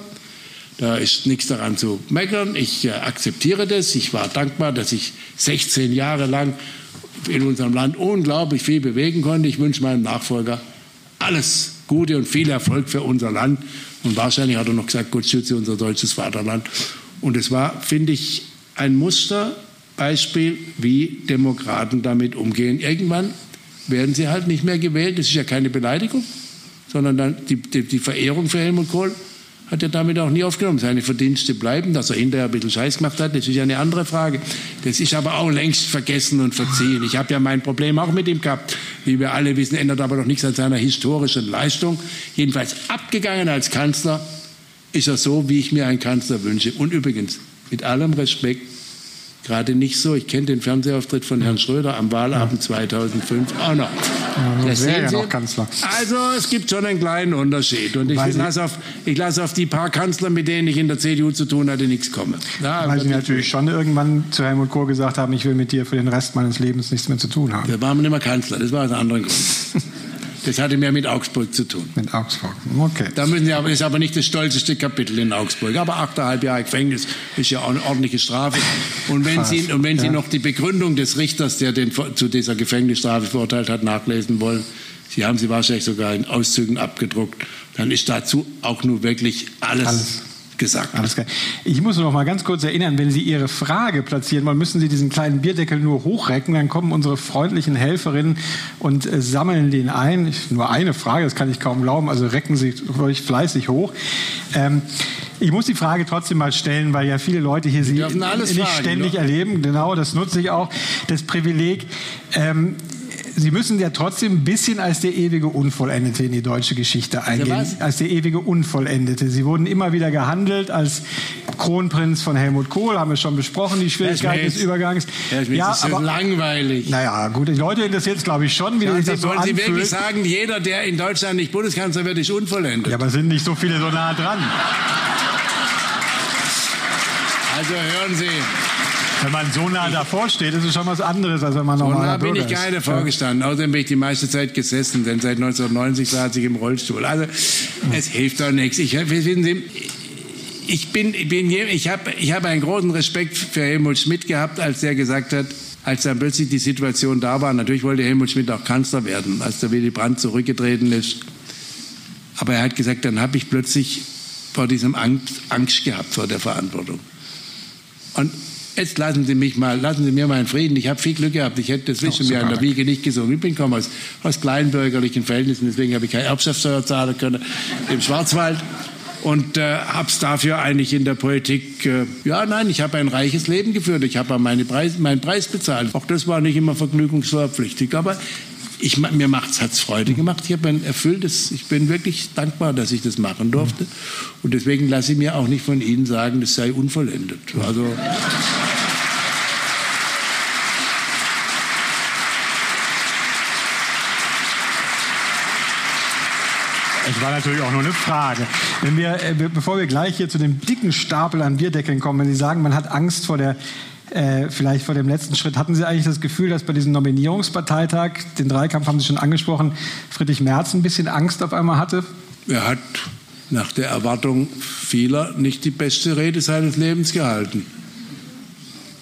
Da ist nichts daran zu meckern. Ich äh, akzeptiere das. Ich war dankbar, dass ich 16 Jahre lang in unserem Land unglaublich viel bewegen konnte. Ich wünsche meinem Nachfolger alles Gute und viel Erfolg für unser Land. Und wahrscheinlich hat er noch gesagt, Gott schütze unser deutsches Vaterland. Und es war, finde ich, ein Musterbeispiel, wie Demokraten damit umgehen. Irgendwann werden sie halt nicht mehr gewählt. Das ist ja keine Beleidigung, sondern dann die, die, die Verehrung für Helmut Kohl hat er damit auch nie aufgenommen. Seine Verdienste bleiben, dass er hinterher ein bisschen Scheiß gemacht hat, das ist ja eine andere Frage. Das ist aber auch längst vergessen und verziehen. Ich habe ja mein Problem auch mit ihm gehabt. Wie wir alle wissen, ändert aber doch nichts an seiner historischen Leistung. Jedenfalls abgegangen als Kanzler ist er so, wie ich mir einen Kanzler wünsche. Und übrigens, mit allem Respekt, gerade nicht so. Ich kenne den Fernsehauftritt von Herrn Schröder am Wahlabend 2005 auch noch. Das wäre ja noch Kanzler. Also es gibt schon einen kleinen Unterschied. Und ich lasse auf, lass auf die paar Kanzler, mit denen ich in der CDU zu tun hatte, nichts kommen. Ja, Weil Sie natürlich schon irgendwann zu Helmut Kohl gesagt haben, ich will mit dir für den Rest meines Lebens nichts mehr zu tun haben. Da waren wir nicht mehr Kanzler, das war aus einem anderen Grund. Das hatte mehr mit Augsburg zu tun. Mit Augsburg, okay. Da müssen Sie aber, ist aber nicht das stolzeste Kapitel in Augsburg. Aber achteinhalb Jahre Gefängnis ist ja eine ordentliche Strafe. Und wenn, Sie, und wenn ja. Sie noch die Begründung des Richters, der den zu dieser Gefängnisstrafe verurteilt hat, nachlesen wollen, Sie haben sie wahrscheinlich sogar in Auszügen abgedruckt, dann ist dazu auch nur wirklich alles. alles gesagt. Alles klar. Ich muss noch mal ganz kurz erinnern, wenn Sie Ihre Frage platzieren wollen, müssen Sie diesen kleinen Bierdeckel nur hochrecken, dann kommen unsere freundlichen Helferinnen und äh, sammeln den ein. Ich, nur eine Frage, das kann ich kaum glauben, also recken Sie ruhig fleißig hoch. Ähm, ich muss die Frage trotzdem mal stellen, weil ja viele Leute hier Sie nicht fragen, ständig oder? erleben. Genau, das nutze ich auch. Das Privileg. Ähm, Sie müssen ja trotzdem ein bisschen als der ewige Unvollendete in die deutsche Geschichte eingehen. Als der ewige Unvollendete. Sie wurden immer wieder gehandelt als Kronprinz von Helmut Kohl, haben wir schon besprochen, die Schwierigkeit des Übergangs. ja, ist aber langweilig. Naja, gut, die Leute interessiert es, glaube ich, schon, wie ja, das so Wollen anfühlt. Sie wirklich sagen, jeder, der in Deutschland nicht Bundeskanzler wird, ist unvollendet? Ja, aber sind nicht so viele so nah dran. Also hören Sie. Wenn man so nah davor steht, ist es schon was anderes, als wenn man so nah bin ich gar nicht davor gestanden. Außerdem bin ich die meiste Zeit gesessen, denn seit 1990 saß ich im Rollstuhl. Also es hilft doch nichts. Ich, wissen Sie, ich bin, bin ich habe ich hab einen großen Respekt für Helmut Schmidt gehabt, als der gesagt hat, als dann plötzlich die Situation da war, natürlich wollte Helmut Schmidt auch Kanzler werden, als der Willy Brandt zurückgetreten ist. Aber er hat gesagt, dann habe ich plötzlich vor diesem Angst, Angst gehabt vor der Verantwortung. Und jetzt lassen Sie mich mal, lassen Sie mir in Frieden. Ich habe viel Glück gehabt. Ich hätte das Wissen mir an der Wiege nicht gesungen. Ich bin komme aus, aus kleinbürgerlichen Verhältnissen, deswegen habe ich keine Erbschaftssteuer zahlen können im Schwarzwald und äh, habe es dafür eigentlich in der Politik, äh, ja nein, ich habe ein reiches Leben geführt, ich habe meine Preis, meinen Preis bezahlt. Auch das war nicht immer vergnügungssteuerpflichtig, aber ich, mir macht's, hat's Freude gemacht. Ich habe ein erfülltes, ich bin wirklich dankbar, dass ich das machen durfte. Und deswegen lasse ich mir auch nicht von Ihnen sagen, das sei unvollendet. Also Es war natürlich auch nur eine Frage. Wenn wir, äh, bevor wir gleich hier zu dem dicken Stapel an Bierdeckeln kommen, wenn Sie sagen, man hat Angst vor der äh, vielleicht vor dem letzten Schritt. Hatten Sie eigentlich das Gefühl, dass bei diesem Nominierungsparteitag, den Dreikampf haben Sie schon angesprochen, Friedrich Merz ein bisschen Angst auf einmal hatte? Er hat nach der Erwartung vieler nicht die beste Rede seines Lebens gehalten.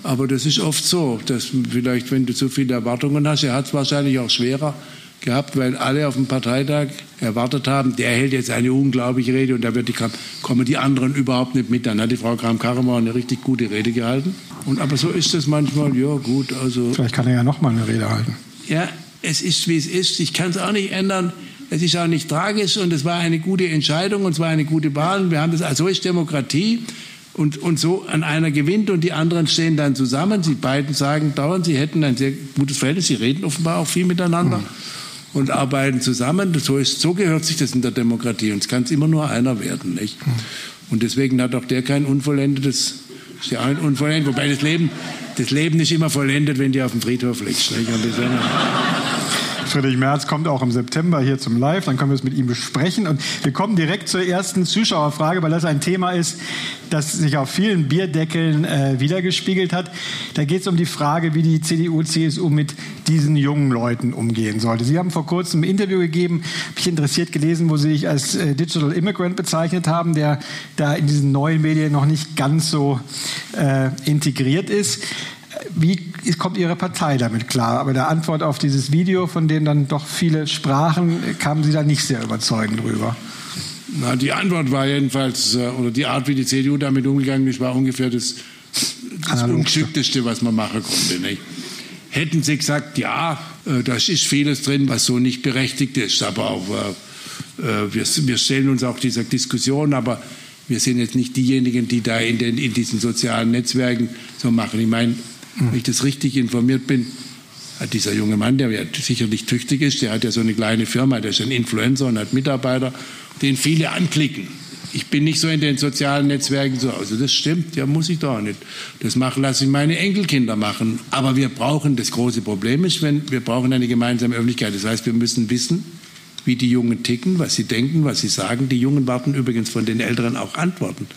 Aber das ist oft so, dass vielleicht, wenn du zu viele Erwartungen hast, er hat es wahrscheinlich auch schwerer gehabt, weil alle auf dem Parteitag erwartet haben, der hält jetzt eine unglaubliche Rede und da wird die, kommen die anderen überhaupt nicht mit. Dann hat die Frau Kram-Karrenbauer eine richtig gute Rede gehalten. Und, aber so ist es manchmal, ja gut, also... Vielleicht kann er ja noch mal eine Rede halten. Ja, es ist, wie es ist. Ich kann es auch nicht ändern. Es ist auch nicht tragisch und es war eine gute Entscheidung und es war eine gute Wahl. Wir haben das, also ist Demokratie und, und so an einer gewinnt und die anderen stehen dann zusammen. Sie beiden sagen dauernd, sie hätten ein sehr gutes Verhältnis. Sie reden offenbar auch viel miteinander. Mhm und arbeiten zusammen. So, ist, so gehört sich das in der Demokratie. Und es kann immer nur einer werden. Nicht? Und deswegen hat auch der kein unvollendetes, ist ja ein unvollendet. Wobei das Leben, das Leben ist immer vollendet, wenn die auf dem Friedhof liegt. Nicht? Friedrich Merz kommt auch im September hier zum Live, dann können wir es mit ihm besprechen. Und wir kommen direkt zur ersten Zuschauerfrage, weil das ein Thema ist, das sich auf vielen Bierdeckeln äh, wiedergespiegelt hat. Da geht es um die Frage, wie die CDU, CSU mit diesen jungen Leuten umgehen sollte. Sie haben vor kurzem ein Interview gegeben, habe ich interessiert gelesen, wo Sie sich als äh, Digital Immigrant bezeichnet haben, der da in diesen neuen Medien noch nicht ganz so äh, integriert ist. Wie kommt Ihre Partei damit klar? Aber der Antwort auf dieses Video, von dem dann doch viele sprachen, kamen Sie da nicht sehr überzeugend drüber. Na, die Antwort war jedenfalls, äh, oder die Art, wie die CDU damit umgegangen ist, war ungefähr das, das Ungeschickteste, was man machen konnte. Nicht? Hätten sie gesagt, ja, äh, da ist vieles drin, was so nicht berechtigt ist, aber auch, äh, wir, wir stellen uns auch dieser Diskussion, aber wir sind jetzt nicht diejenigen, die da in, den, in diesen sozialen Netzwerken so machen. Ich meine, wenn ich das richtig informiert bin, hat dieser junge Mann, der ja sicherlich tüchtig ist, der hat ja so eine kleine Firma, der ist ein Influencer und hat Mitarbeiter, den viele anklicken. ich bin nicht so in den sozialen Netzwerken so. Also das stimmt, ja, muss ich doch nicht. Das machen lasse ich meine Enkelkinder machen. Aber wir brauchen, das große Problem ist, wenn wir brauchen eine gemeinsame Öffentlichkeit. Das heißt, wir müssen wissen, wie die Jungen ticken, was sie denken, was sie sagen. Die Jungen warten übrigens von den Älteren auch Antworten.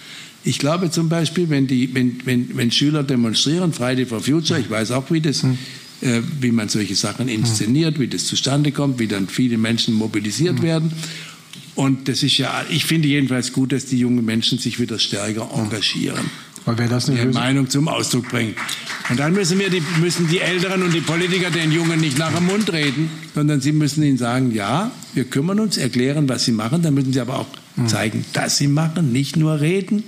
Ich glaube zum Beispiel, wenn, die, wenn, wenn, wenn Schüler demonstrieren, Friday for Future, ich weiß auch, wie das hm. äh, wie man solche Sachen inszeniert, wie das zustande kommt, wie dann viele Menschen mobilisiert hm. werden. Und das ist ja, ich finde jedenfalls gut, dass die jungen Menschen sich wieder stärker engagieren. Weil wir das nicht ihre Meinung zum Ausdruck bringen. Und dann müssen wir die, müssen die Älteren und die Politiker den Jungen nicht nach dem Mund reden, sondern sie müssen ihnen sagen, ja, wir kümmern uns, erklären, was sie machen. Dann müssen sie aber auch hm. zeigen, dass sie machen, nicht nur reden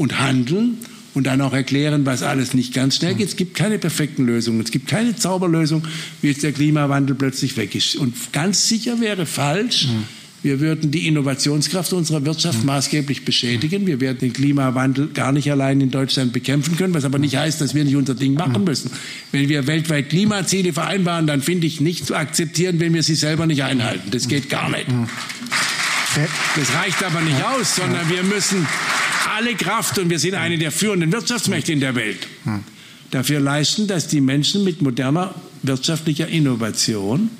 und handeln und dann auch erklären, was alles nicht ganz schnell geht. Es gibt keine perfekten Lösungen. Es gibt keine Zauberlösung, wie jetzt der Klimawandel plötzlich weg ist. Und ganz sicher wäre falsch, mhm wir würden die Innovationskraft unserer Wirtschaft maßgeblich beschädigen. Wir werden den Klimawandel gar nicht allein in Deutschland bekämpfen können, was aber nicht heißt, dass wir nicht unser Ding machen müssen. Wenn wir weltweit Klimaziele vereinbaren, dann finde ich nicht zu akzeptieren, wenn wir sie selber nicht einhalten. Das geht gar nicht. Das reicht aber nicht aus, sondern wir müssen alle Kraft, und wir sind eine der führenden Wirtschaftsmächte in der Welt, dafür leisten, dass die Menschen mit moderner wirtschaftlicher Innovation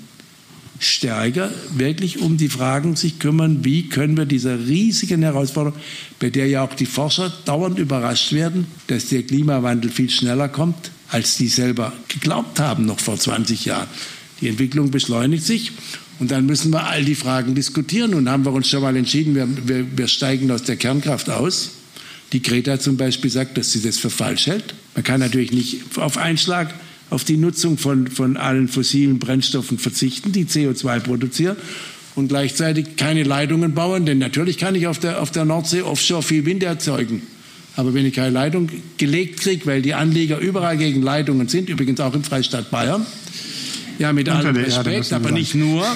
stärker wirklich um die Fragen sich kümmern, wie können wir dieser riesigen Herausforderung, bei der ja auch die Forscher dauernd überrascht werden, dass der Klimawandel viel schneller kommt, als die selber geglaubt haben, noch vor 20 Jahren. Die Entwicklung beschleunigt sich und dann müssen wir all die Fragen diskutieren. Und haben wir uns schon mal entschieden, wir, wir, wir steigen aus der Kernkraft aus. Die Greta zum Beispiel sagt, dass sie das für falsch hält. Man kann natürlich nicht auf Einschlag auf die Nutzung von, von allen fossilen Brennstoffen verzichten, die CO2 produzieren und gleichzeitig keine Leitungen bauen. Denn natürlich kann ich auf der, auf der Nordsee offshore viel Wind erzeugen. Aber wenn ich keine Leitung gelegt kriege, weil die Anleger überall gegen Leitungen sind, übrigens auch im Freistaat Bayern, ja, mit allem Respekt, aber nicht nur,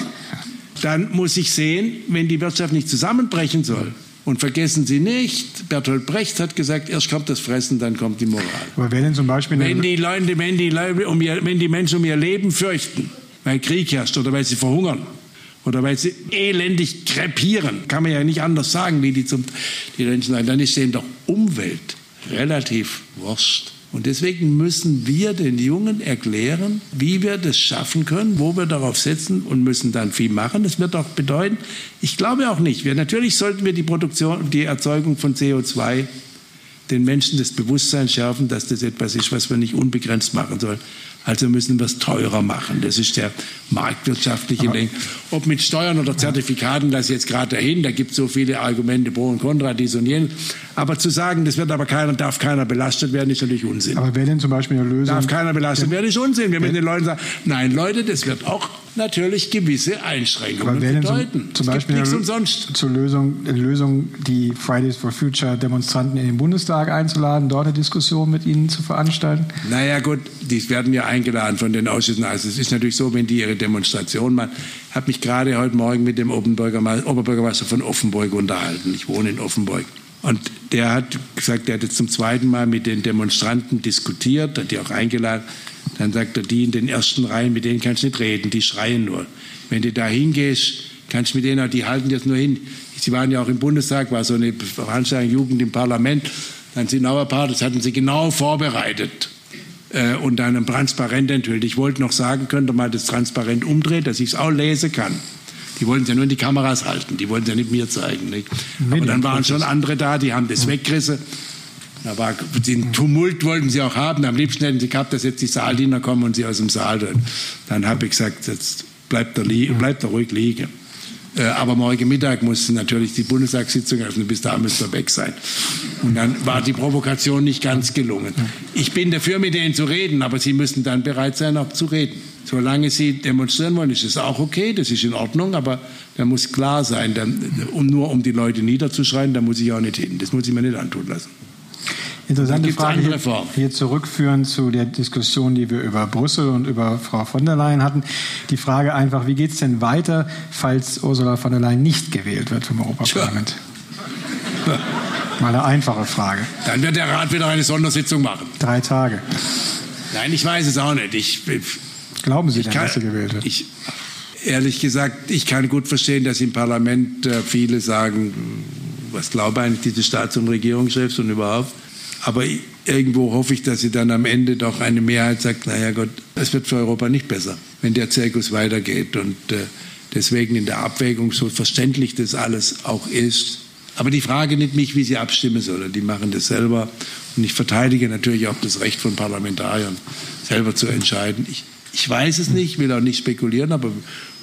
dann muss ich sehen, wenn die Wirtschaft nicht zusammenbrechen soll, und vergessen Sie nicht, Bertolt Brecht hat gesagt, erst kommt das Fressen, dann kommt die Moral. Aber wer denn zum Beispiel wenn die, Leute, wenn, die Leute um ihr, wenn die Menschen um ihr Leben fürchten, weil Krieg herrscht oder weil sie verhungern oder weil sie elendig krepieren, kann man ja nicht anders sagen, wie die, zum, die Menschen sagen, dann ist denen doch Umwelt relativ wurscht. Und deswegen müssen wir den Jungen erklären, wie wir das schaffen können, wo wir darauf setzen und müssen dann viel machen. Das wird auch bedeuten, ich glaube auch nicht, wir, natürlich sollten wir die Produktion, die Erzeugung von CO2 den Menschen das Bewusstsein schärfen, dass das etwas ist, was wir nicht unbegrenzt machen sollen. Also müssen wir es teurer machen. Das ist der marktwirtschaftliche Ding. Ob mit Steuern oder Zertifikaten, das jetzt gerade dahin, da gibt es so viele Argumente pro und contra, dies und jenes. Aber zu sagen, das wird aber keiner, darf keiner belastet werden, ist natürlich Unsinn. Aber wer denn zum Beispiel eine Lösung? Darf keiner belastet werden, ist Unsinn. Wir müssen den Leuten sagen, nein Leute, das wird auch natürlich gewisse Einschränkungen bedeuten. Zum, zum Beispiel nichts umsonst. Zur Lösung, Lösung, die Fridays for Future Demonstranten in den Bundestag einzuladen, dort eine Diskussion mit ihnen zu veranstalten? Naja gut, die werden ja eingeladen von den Ausschüssen. Also es ist natürlich so, wenn die ihre Demonstration machen. Ich habe mich gerade heute Morgen mit dem Oberbürgermeister von Offenburg unterhalten. Ich wohne in Offenburg. Und der hat gesagt, er hat jetzt zum zweiten Mal mit den Demonstranten diskutiert, hat die auch eingeladen. Dann sagt er, die in den ersten Reihen, mit denen kannst du nicht reden, die schreien nur. Wenn du da hingehst, kannst du mit denen, die halten das nur hin. Sie waren ja auch im Bundestag, war so eine Veranstaltung Jugend im Parlament. Dann sind auch ein paar, das hatten sie genau vorbereitet äh, und dann ein Transparent enthüllt. Ich wollte noch sagen, könnte mal das Transparent umdrehen, dass ich es auch lesen kann. Die wollten es ja nur in die Kameras halten, die wollten es ja nicht mir zeigen. Nicht? Aber dann waren schon andere da, die haben das weggerissen. Da war, den Tumult wollten sie auch haben. Am liebsten hätten sie gehabt, dass jetzt die Saaldiener kommen und sie aus dem Saal. Dann, dann habe ich gesagt, jetzt bleibt er, bleibt er ruhig liegen. Äh, aber morgen Mittag muss natürlich die Bundestagssitzung öffnen, bis da müsste er weg sein. Und dann war die Provokation nicht ganz gelungen. Ich bin dafür, mit denen zu reden, aber sie müssen dann bereit sein, auch zu reden. Solange sie demonstrieren wollen, ist es auch okay, das ist in Ordnung, aber da muss klar sein, dann, um, nur um die Leute niederzuschreien, da muss ich auch nicht hin. Das muss ich mir nicht antun lassen. Interessante Frage hier, hier, zurückführen zu der Diskussion, die wir über Brüssel und über Frau von der Leyen hatten. Die Frage einfach, wie geht es denn weiter, falls Ursula von der Leyen nicht gewählt wird vom Europaparlament? Mal eine einfache Frage. Dann wird der Rat wieder eine Sondersitzung machen. Drei Tage. Nein, ich weiß es auch nicht. Ich, Glauben Sie denn, kann, dass sie gewählt wird? Ich, ehrlich gesagt, ich kann gut verstehen, dass im Parlament äh, viele sagen, was glauben eigentlich diese Staats- und Regierungschefs und überhaupt. Aber irgendwo hoffe ich, dass sie dann am Ende doch eine Mehrheit sagt, naja Gott, es wird für Europa nicht besser, wenn der Zirkus weitergeht. Und äh, deswegen in der Abwägung, so verständlich das alles auch ist. Aber die Frage nicht mich, wie sie abstimmen sollen. Die machen das selber. Und ich verteidige natürlich auch das Recht von Parlamentariern, selber zu entscheiden. Ich, ich weiß es nicht, will auch nicht spekulieren, aber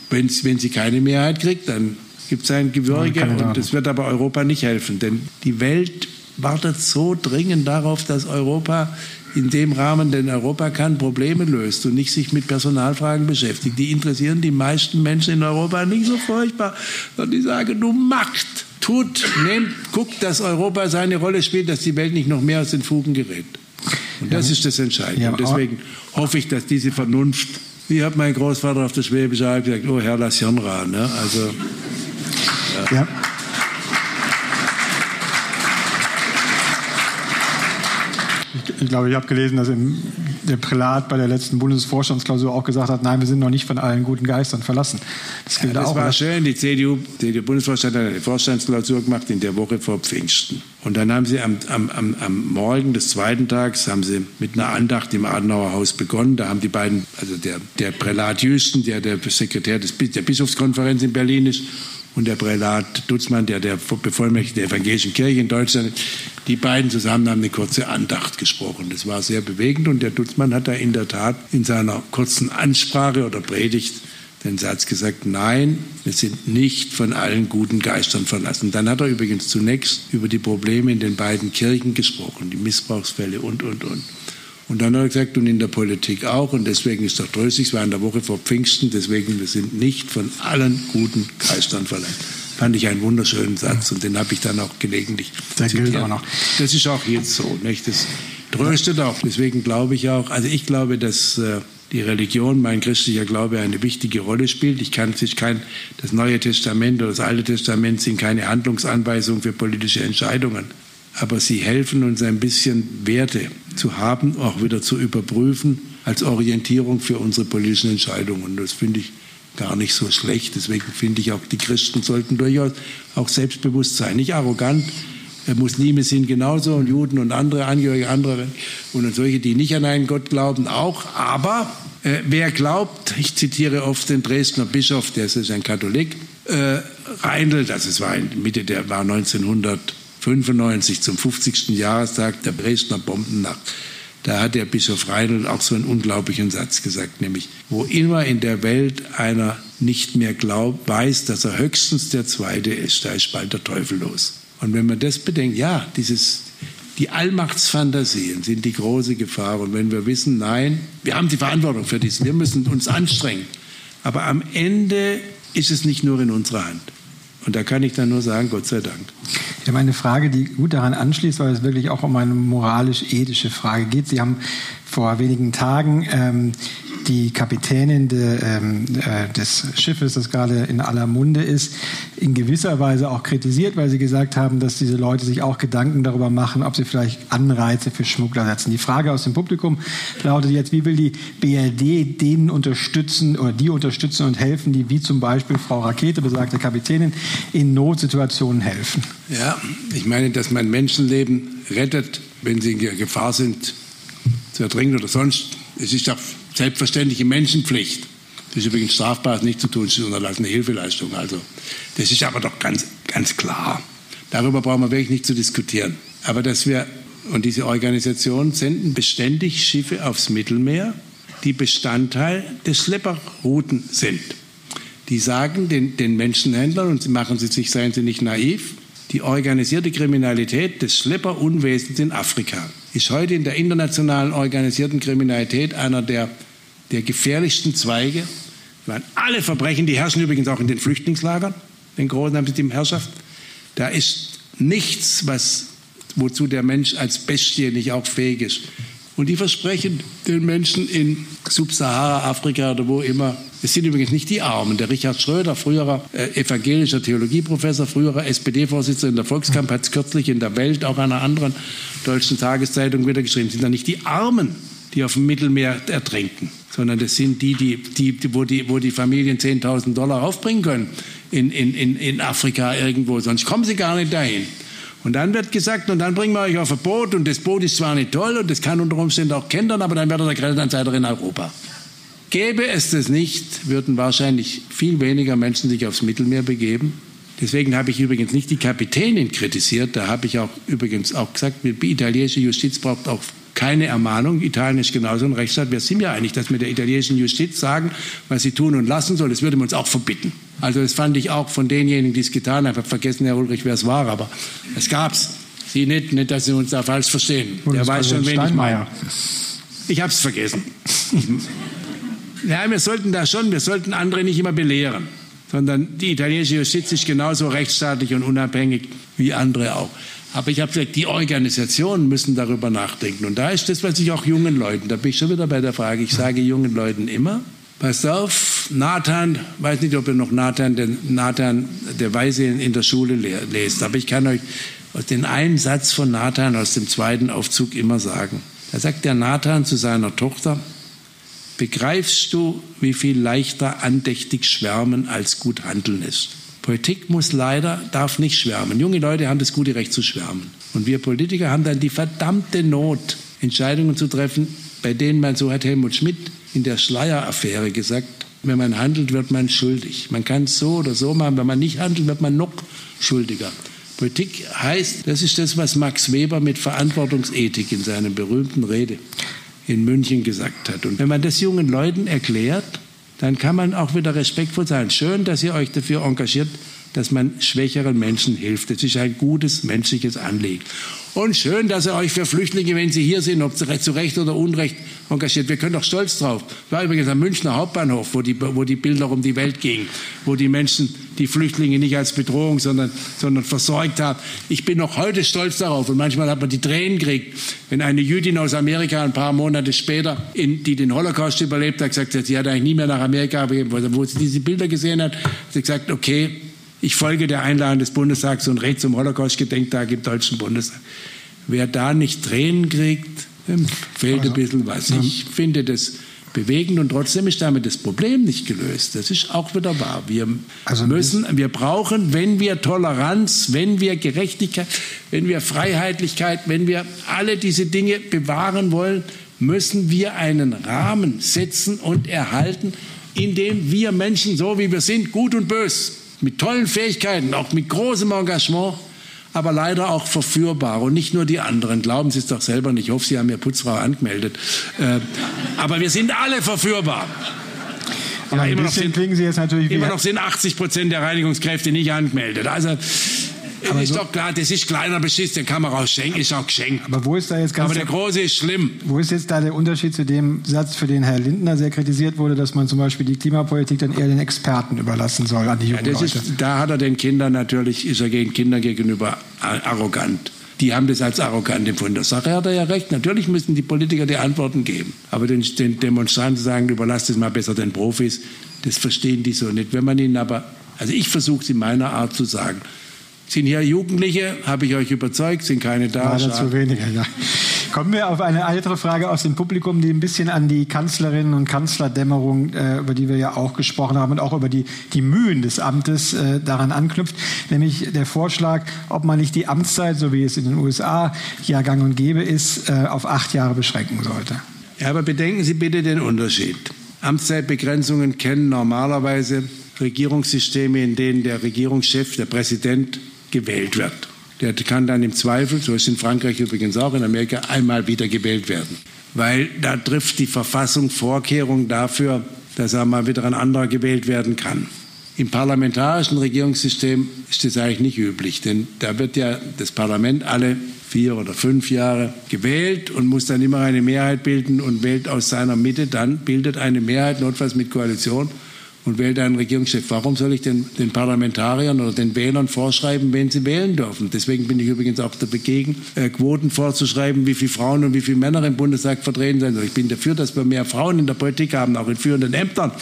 wenn, wenn sie keine Mehrheit kriegt, dann gibt es ein Gewürge und das wird aber Europa nicht helfen. Denn die Welt wartet so dringend darauf, dass Europa in dem Rahmen, den Europa kann, Probleme löst und nicht sich mit Personalfragen beschäftigt. Die interessieren die meisten Menschen in Europa nicht so furchtbar, sondern die sagen, du Macht, tut, nehmt, guckt, dass Europa seine Rolle spielt, dass die Welt nicht noch mehr aus den Fugen gerät. Und das ist das Entscheidende. und deswegen hoffe ich, dass diese Vernunft, wie hat mein Großvater auf der Schwäbische Alb gesagt, oh Herr, lass Hirn ran. Ne? Also, ja. ja. Ich glaube, ich habe gelesen, dass im, der Prälat bei der letzten Bundesvorstandsklausur auch gesagt hat, nein, wir sind noch nicht von allen guten Geistern verlassen. Das, gilt ja, das auch, war schön. Die CDU, der Bundesvorstand hat eine Vorstandsklausur gemacht in der Woche vor Pfingsten. Und dann haben sie am, am, am, am Morgen des zweiten Tages haben sie mit einer Andacht im Adenauer Haus begonnen. Da haben die beiden, also der, der Prälat Jüsten, der der Sekretär des, der Bischofskonferenz in Berlin ist, und der Prälat Dutzmann, der der Bevollmächtigte der Evangelischen Kirche in Deutschland, die beiden zusammen haben eine kurze Andacht gesprochen. Das war sehr bewegend und der Dutzmann hat da in der Tat in seiner kurzen Ansprache oder Predigt den Satz gesagt, nein, wir sind nicht von allen guten Geistern verlassen. Dann hat er übrigens zunächst über die Probleme in den beiden Kirchen gesprochen, die Missbrauchsfälle und, und, und. Und dann hat er gesagt, und in der Politik auch, und deswegen ist doch tröstlich, es war in der Woche vor Pfingsten, deswegen, wir sind nicht von allen guten Geistern verlangt. Fand ich einen wunderschönen Satz und den habe ich dann auch gelegentlich Der gilt auch noch. Das ist auch jetzt so, nicht? Das tröstet auch. Deswegen glaube ich auch, also ich glaube, dass äh, die Religion, mein christlicher Glaube, eine wichtige Rolle spielt. Ich kann sich kein, das Neue Testament oder das Alte Testament sind keine Handlungsanweisung für politische Entscheidungen aber sie helfen uns ein bisschen Werte zu haben, auch wieder zu überprüfen als Orientierung für unsere politischen Entscheidungen. Und das finde ich gar nicht so schlecht. Deswegen finde ich auch, die Christen sollten durchaus auch selbstbewusst sein, nicht arrogant. Muslime sind genauso und Juden und andere Angehörige anderer und solche, die nicht an einen Gott glauben, auch. Aber äh, wer glaubt, ich zitiere oft den Dresdner Bischof, der ist ein Katholik, äh, Reindl, das ist war in Mitte der war 1900 95 zum 50. Jahrestag der Dresdner Bombennacht. Da hat der Bischof Reinl auch so einen unglaublichen Satz gesagt, nämlich, wo immer in der Welt einer nicht mehr glaubt, weiß, dass er höchstens der Zweite ist, da ist bald der Teufel los. Und wenn man das bedenkt, ja, dieses, die Allmachtsfantasien sind die große Gefahr. Und wenn wir wissen, nein, wir haben die Verantwortung für dies, wir müssen uns anstrengen. Aber am Ende ist es nicht nur in unserer Hand. Und da kann ich dann nur sagen, Gott sei Dank. Ich habe eine Frage, die gut daran anschließt, weil es wirklich auch um eine moralisch-ethische Frage geht. Sie haben vor wenigen Tagen ähm, die Kapitänin de, ähm, äh, des Schiffes, das gerade in aller Munde ist, in gewisser Weise auch kritisiert, weil sie gesagt haben, dass diese Leute sich auch Gedanken darüber machen, ob sie vielleicht Anreize für Schmuggler setzen. Die Frage aus dem Publikum lautet jetzt, wie will die BRD denen unterstützen oder die unterstützen und helfen, die wie zum Beispiel Frau Rakete, besagte Kapitänin, in Notsituationen helfen? Ja, ich meine, dass man Menschenleben rettet, wenn sie in Gefahr sind, zu ertrinken oder sonst. Es ist doch selbstverständliche Menschenpflicht. Das ist übrigens strafbar, es nicht zu tun, es ist unterlassene Hilfeleistung. Also, das ist aber doch ganz, ganz klar. Darüber brauchen wir wirklich nicht zu diskutieren. Aber dass wir, und diese Organisationen senden beständig Schiffe aufs Mittelmeer, die Bestandteil der Schlepperrouten sind. Die sagen den, den Menschenhändlern, und machen sie sich, seien sie nicht naiv, die organisierte Kriminalität des Schlepperunwesens in Afrika ist heute in der internationalen organisierten Kriminalität einer der, der gefährlichsten Zweige. Weil alle Verbrechen, die herrschen übrigens auch in den Flüchtlingslagern, den großen die Herrschaft. Da ist nichts, was, wozu der Mensch als Bestie nicht auch fähig ist. Und die versprechen den Menschen in Subsahara-Afrika oder wo immer, es sind übrigens nicht die Armen. Der Richard Schröder, früherer äh, evangelischer Theologieprofessor, früherer SPD-Vorsitzender in der Volkskamp, hat es kürzlich in der Welt, auch einer anderen deutschen Tageszeitung wieder geschrieben, sind da nicht die Armen, die auf dem Mittelmeer ertrinken, sondern das sind die, die, die, wo, die wo die Familien 10.000 Dollar aufbringen können in, in, in Afrika irgendwo, sonst kommen sie gar nicht dahin. Und dann wird gesagt, und dann bringen wir euch auf ein Boot und das Boot ist zwar nicht toll und das kann unter Umständen auch kentern, aber dann werdet ihr Grenzanzeiger in Europa. Gäbe es das nicht, würden wahrscheinlich viel weniger Menschen sich aufs Mittelmeer begeben. Deswegen habe ich übrigens nicht die Kapitänin kritisiert. Da habe ich auch übrigens auch gesagt, die italienische Justiz braucht auch keine Ermahnung. Italien ist genauso ein Rechtsstaat. Wir sind ja einig, dass wir der italienischen Justiz sagen, was sie tun und lassen soll. Das würde man uns auch verbieten. Also das fand ich auch von denjenigen, die es getan haben. Ich habe vergessen, Herr Ulrich, wer es war, aber es gab es. Sie nicht, nicht, dass Sie uns da falsch verstehen. Der weiß schon, wen ich meine. Ich habe es vergessen. ja, wir sollten da schon, wir sollten andere nicht immer belehren, sondern die italienische Justiz ist genauso rechtsstaatlich und unabhängig wie andere auch. Aber ich habe gesagt, die Organisationen müssen darüber nachdenken. Und da ist das, was ich auch jungen Leuten, da bin ich schon wieder bei der Frage, ich sage jungen Leuten immer, passt auf, Nathan, weiß nicht, ob ihr noch Nathan, den Nathan, der Weise in der Schule lest, aber ich kann euch den einen Satz von Nathan aus dem zweiten Aufzug immer sagen. Da sagt der Nathan zu seiner Tochter, begreifst du, wie viel leichter andächtig schwärmen als gut handeln ist? Politik muss leider, darf nicht schwärmen. Junge Leute haben das gute Recht zu schwärmen. Und wir Politiker haben dann die verdammte Not, Entscheidungen zu treffen, bei denen man, so hat Helmut Schmidt in der Schleier-Affäre gesagt, wenn man handelt, wird man schuldig. Man kann es so oder so machen. Wenn man nicht handelt, wird man noch schuldiger. Politik heißt, das ist das, was Max Weber mit Verantwortungsethik in seiner berühmten Rede in München gesagt hat. Und wenn man das jungen Leuten erklärt, dann kann man auch wieder respektvoll sein. Schön, dass ihr euch dafür engagiert, dass man schwächeren Menschen hilft. Das ist ein gutes menschliches Anliegen. Und schön, dass ihr euch für Flüchtlinge, wenn sie hier sind, ob zu Recht oder Unrecht engagiert. Wir können doch stolz drauf. War übrigens am Münchner Hauptbahnhof, wo die, wo die Bilder um die Welt gingen, wo die Menschen die Flüchtlinge nicht als Bedrohung, sondern, sondern versorgt haben. Ich bin noch heute stolz darauf und manchmal hat man die Tränen gekriegt, wenn eine Jüdin aus Amerika ein paar Monate später, in, die den Holocaust überlebt hat, gesagt hat, sie hat eigentlich nie mehr nach Amerika, wo sie diese Bilder gesehen hat, hat sie gesagt, okay, ich folge der Einladung des Bundestags und rede zum Holocaust-Gedenktag im Deutschen Bundestag. Wer da nicht Tränen kriegt, fehlt also, ein bisschen was. Ich finde das bewegend und trotzdem ist damit das Problem nicht gelöst. Das ist auch wieder wahr. Wir also müssen, wir brauchen, wenn wir Toleranz, wenn wir Gerechtigkeit, wenn wir Freiheitlichkeit, wenn wir alle diese Dinge bewahren wollen, müssen wir einen Rahmen setzen und erhalten, in dem wir Menschen, so wie wir sind, gut und böse, mit tollen Fähigkeiten, auch mit großem Engagement, aber leider auch verführbar. Und nicht nur die anderen. Glauben Sie es doch selber nicht. Ich hoffe, Sie haben Ihre Putzfrau angemeldet. Äh, aber wir sind alle verführbar. Ja, immer, noch sind, immer noch sind 80 Prozent der Reinigungskräfte nicht angemeldet. Also aber ist so, doch klar, das ist kleiner Beschiss, den kann man rausschenken, ist auch geschenkt. Aber wo ist da jetzt ganz Aber der große ist schlimm. Wo ist jetzt da der Unterschied zu dem Satz, für den Herr Lindner sehr kritisiert wurde, dass man zum Beispiel die Klimapolitik dann eher den Experten überlassen soll, an die jungen ja? Ist, da hat er den Kindern natürlich, ist er gegen Kinder gegenüber arrogant. Die haben das als arrogant empfunden. Der Sache hat er ja recht. Natürlich müssen die Politiker die Antworten geben. Aber den, den Demonstranten sagen, überlasst es mal besser den Profis, das verstehen die so nicht. Wenn man ihnen aber, also ich versuche es in meiner Art zu sagen, sind hier Jugendliche, habe ich euch überzeugt, sind keine da. Leider zu wenige, ja. Kommen wir auf eine weitere Frage aus dem Publikum, die ein bisschen an die Kanzlerinnen und Kanzlerdämmerung, äh, über die wir ja auch gesprochen haben und auch über die, die Mühen des Amtes äh, daran anknüpft, nämlich der Vorschlag, ob man nicht die Amtszeit, so wie es in den USA ja gang und gäbe ist, äh, auf acht Jahre beschränken sollte. Ja, aber bedenken Sie bitte den Unterschied. Amtszeitbegrenzungen kennen normalerweise Regierungssysteme, in denen der Regierungschef, der Präsident, gewählt wird. Der kann dann im Zweifel, so ist in Frankreich übrigens auch, in Amerika, einmal wieder gewählt werden. Weil da trifft die Verfassung Vorkehrungen dafür, dass er mal wieder ein anderer gewählt werden kann. Im parlamentarischen Regierungssystem ist das eigentlich nicht üblich, denn da wird ja das Parlament alle vier oder fünf Jahre gewählt und muss dann immer eine Mehrheit bilden und wählt aus seiner Mitte dann, bildet eine Mehrheit, notfalls mit Koalition und wählt einen Regierungschef. Warum soll ich den, den, Parlamentariern oder den Wählern vorschreiben, wen sie wählen dürfen? Deswegen bin ich übrigens auch dagegen, äh, Quoten vorzuschreiben, wie viele Frauen und wie viele Männer im Bundestag vertreten sind. Also ich bin dafür, dass wir mehr Frauen in der Politik haben, auch in führenden Ämtern.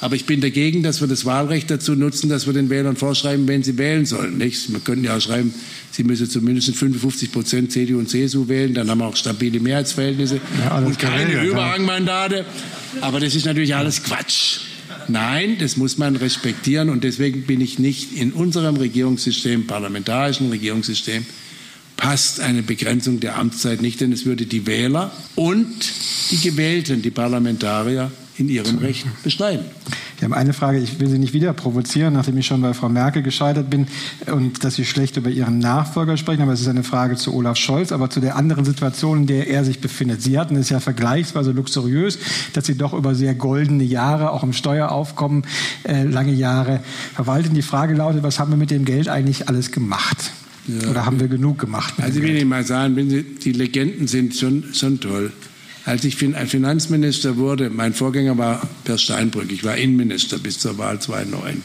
Aber ich bin dagegen, dass wir das Wahlrecht dazu nutzen, dass wir den Wählern vorschreiben, wen sie wählen sollen. Nicht? Wir könnten ja auch schreiben, sie müssen zumindest 55 Prozent CDU und CSU wählen, dann haben wir auch stabile Mehrheitsverhältnisse ja, und keine Überhangmandate. Aber das ist natürlich alles Quatsch. Nein, das muss man respektieren und deswegen bin ich nicht in unserem Regierungssystem, parlamentarischen Regierungssystem, passt eine Begrenzung der Amtszeit nicht, denn es würde die Wähler und die Gewählten, die Parlamentarier, in ihrem Recht beschneiden. Wir haben eine Frage, ich will Sie nicht wieder provozieren, nachdem ich schon bei Frau Merkel gescheitert bin und dass Sie schlecht über Ihren Nachfolger sprechen, aber es ist eine Frage zu Olaf Scholz, aber zu der anderen Situation, in der er sich befindet. Sie hatten es ja vergleichsweise luxuriös, dass Sie doch über sehr goldene Jahre, auch im Steueraufkommen, äh, lange Jahre verwalten. Die Frage lautet, was haben wir mit dem Geld eigentlich alles gemacht? Ja. Oder haben wir genug gemacht? Also ich will Ihnen mal sagen, die Legenden sind schon, schon toll. Als ich Finanzminister wurde, mein Vorgänger war Per Steinbrück, ich war Innenminister bis zur Wahl 2009.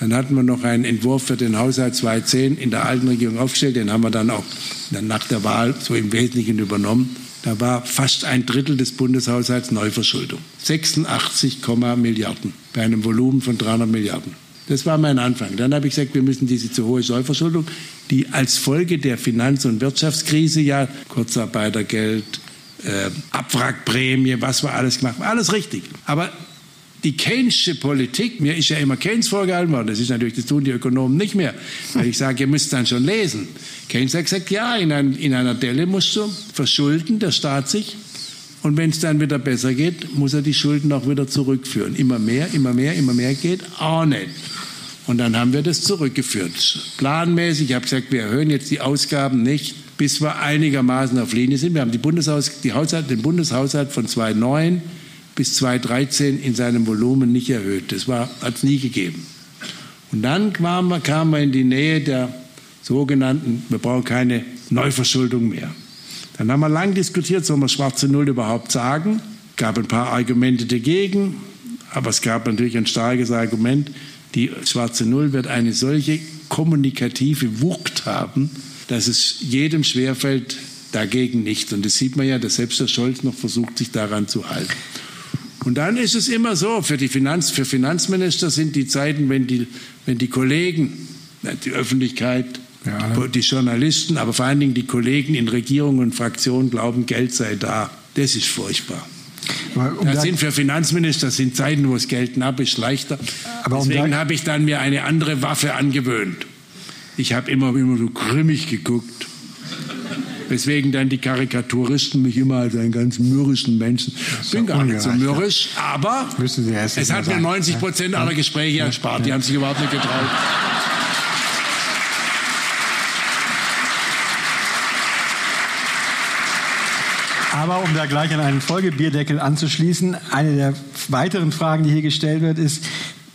Dann hatten wir noch einen Entwurf für den Haushalt 2010 in der alten Regierung aufgestellt, den haben wir dann auch nach der Wahl so im Wesentlichen übernommen. Da war fast ein Drittel des Bundeshaushalts Neuverschuldung. 86, Milliarden bei einem Volumen von 300 Milliarden. Das war mein Anfang. Dann habe ich gesagt, wir müssen diese zu hohe Neuverschuldung, die als Folge der Finanz- und Wirtschaftskrise ja Kurzarbeitergeld, äh, Abwrackprämie, was wir alles gemacht haben. Alles richtig. Aber die Keynesche Politik, mir ist ja immer Keynes vorgehalten worden, das ist natürlich, das tun die Ökonomen nicht mehr, weil ich sage, ihr müsst dann schon lesen. Keynes hat gesagt, ja, in, ein, in einer Delle musst du verschulden, der Staat sich, und wenn es dann wieder besser geht, muss er die Schulden auch wieder zurückführen. Immer mehr, immer mehr, immer mehr geht auch nicht. Und dann haben wir das zurückgeführt. Planmäßig, ich habe gesagt, wir erhöhen jetzt die Ausgaben nicht bis wir einigermaßen auf Linie sind. Wir haben Bundeshaus, Haushalt, den Bundeshaushalt von 2009 bis 2013 in seinem Volumen nicht erhöht. Das hat es nie gegeben. Und dann kamen kamen wir in die Nähe der sogenannten, wir brauchen keine Neuverschuldung mehr. Dann haben wir lang diskutiert, soll man schwarze Null überhaupt sagen? Es gab ein paar Argumente dagegen, aber es gab natürlich ein starkes Argument, die schwarze Null wird eine solche kommunikative Wucht haben, dass es jedem schwerfällt, dagegen nicht. Und das sieht man ja, dass selbst der Scholz noch versucht, sich daran zu halten. Und dann ist es immer so, für, die Finanz, für Finanzminister sind die Zeiten, wenn die, wenn die Kollegen, die Öffentlichkeit, ja, die, die Journalisten, aber vor allen Dingen die Kollegen in Regierungen und Fraktionen glauben, Geld sei da. Das ist furchtbar. Um das sind für Finanzminister sind Zeiten, wo es Geld knapp ist, leichter. Aber Deswegen um habe ich dann mir eine andere Waffe angewöhnt. Ich habe immer, immer so grimmig geguckt. Weswegen dann die Karikaturisten mich immer als einen ganz mürrischen Menschen. Ich bin gar nicht so mürrisch, aber es hat mir 90 Prozent aller Gespräche erspart. Die haben sich überhaupt nicht getraut. Aber um da gleich an einen Folgebierdeckel anzuschließen, eine der weiteren Fragen, die hier gestellt wird, ist,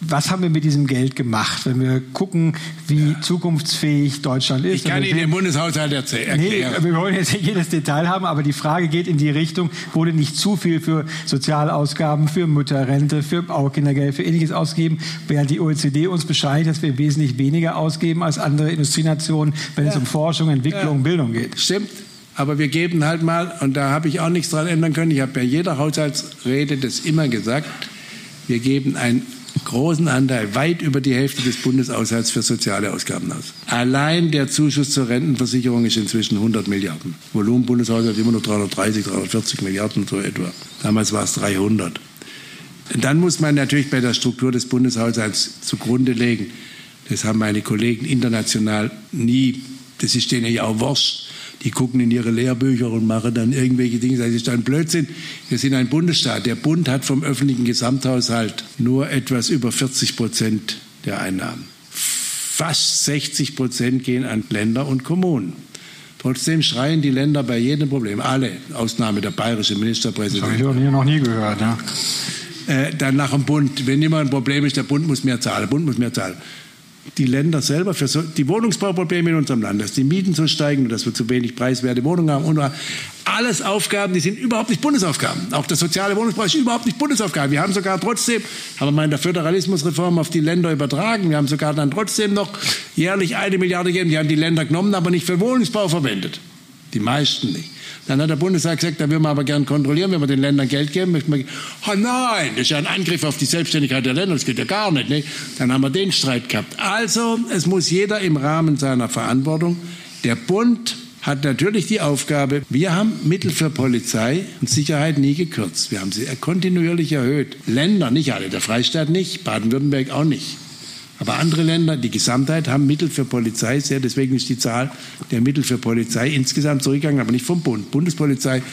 was haben wir mit diesem Geld gemacht, wenn wir gucken, wie ja. zukunftsfähig Deutschland ist? Ich kann Ihnen den Bundeshaushalt erklären. Nee, wir wollen jetzt nicht jedes Detail haben, aber die Frage geht in die Richtung, wurde nicht zu viel für Sozialausgaben, für Mütterrente, für Baukindergeld, für ähnliches ausgegeben, während die OECD uns bescheinigt, dass wir wesentlich weniger ausgeben als andere Industrienationen, wenn ja. es um Forschung, Entwicklung, ja. Bildung geht. Stimmt. Aber wir geben halt mal, und da habe ich auch nichts dran ändern können, ich habe bei jeder Haushaltsrede das immer gesagt, wir geben ein großen Anteil, weit über die Hälfte des Bundeshaushalts für soziale Ausgaben aus. Allein der Zuschuss zur Rentenversicherung ist inzwischen 100 Milliarden. Volumen Bundeshaushalt immer noch 330, 340 Milliarden so etwa. Damals war es 300. Dann muss man natürlich bei der Struktur des Bundeshaushalts zugrunde legen, das haben meine Kollegen international nie, das ist denen ja auch wurscht, die gucken in ihre Lehrbücher und machen dann irgendwelche Dinge. Das ist ein Blödsinn. Wir sind ein Bundesstaat. Der Bund hat vom öffentlichen Gesamthaushalt nur etwas über 40 Prozent der Einnahmen. Fast 60 Prozent gehen an Länder und Kommunen. Trotzdem schreien die Länder bei jedem Problem, alle, Ausnahme der bayerische Ministerpräsident. Das habe ich hier noch nie gehört. Ja. Äh, dann nach dem Bund, wenn immer ein Problem ist, der Bund muss mehr zahlen, der Bund muss mehr zahlen die Länder selber für so, die Wohnungsbauprobleme in unserem Land, dass die Mieten so steigen und dass wir zu wenig preiswerte Wohnungen haben und alles Aufgaben, die sind überhaupt nicht Bundesaufgaben. Auch der soziale Wohnungsbau ist überhaupt nicht Bundesaufgabe. Wir haben sogar trotzdem, haben wir mal in der Föderalismusreform auf die Länder übertragen, wir haben sogar dann trotzdem noch jährlich eine Milliarde gegeben. Die haben die Länder genommen, aber nicht für Wohnungsbau verwendet. Die meisten nicht. Dann hat der Bundestag gesagt, da würden wir aber gern kontrollieren, wenn wir den Ländern Geld geben. Möchten wir, oh nein, das ist ja ein Angriff auf die Selbstständigkeit der Länder, das geht ja gar nicht. Ne? Dann haben wir den Streit gehabt. Also, es muss jeder im Rahmen seiner Verantwortung. Der Bund hat natürlich die Aufgabe, wir haben Mittel für Polizei und Sicherheit nie gekürzt. Wir haben sie kontinuierlich erhöht. Länder, nicht alle, der Freistaat nicht, Baden-Württemberg auch nicht. Aber andere Länder, die Gesamtheit, haben Mittel für Polizei sehr. Deswegen ist die Zahl der Mittel für Polizei insgesamt zurückgegangen, aber nicht vom Bund. Bundespolizei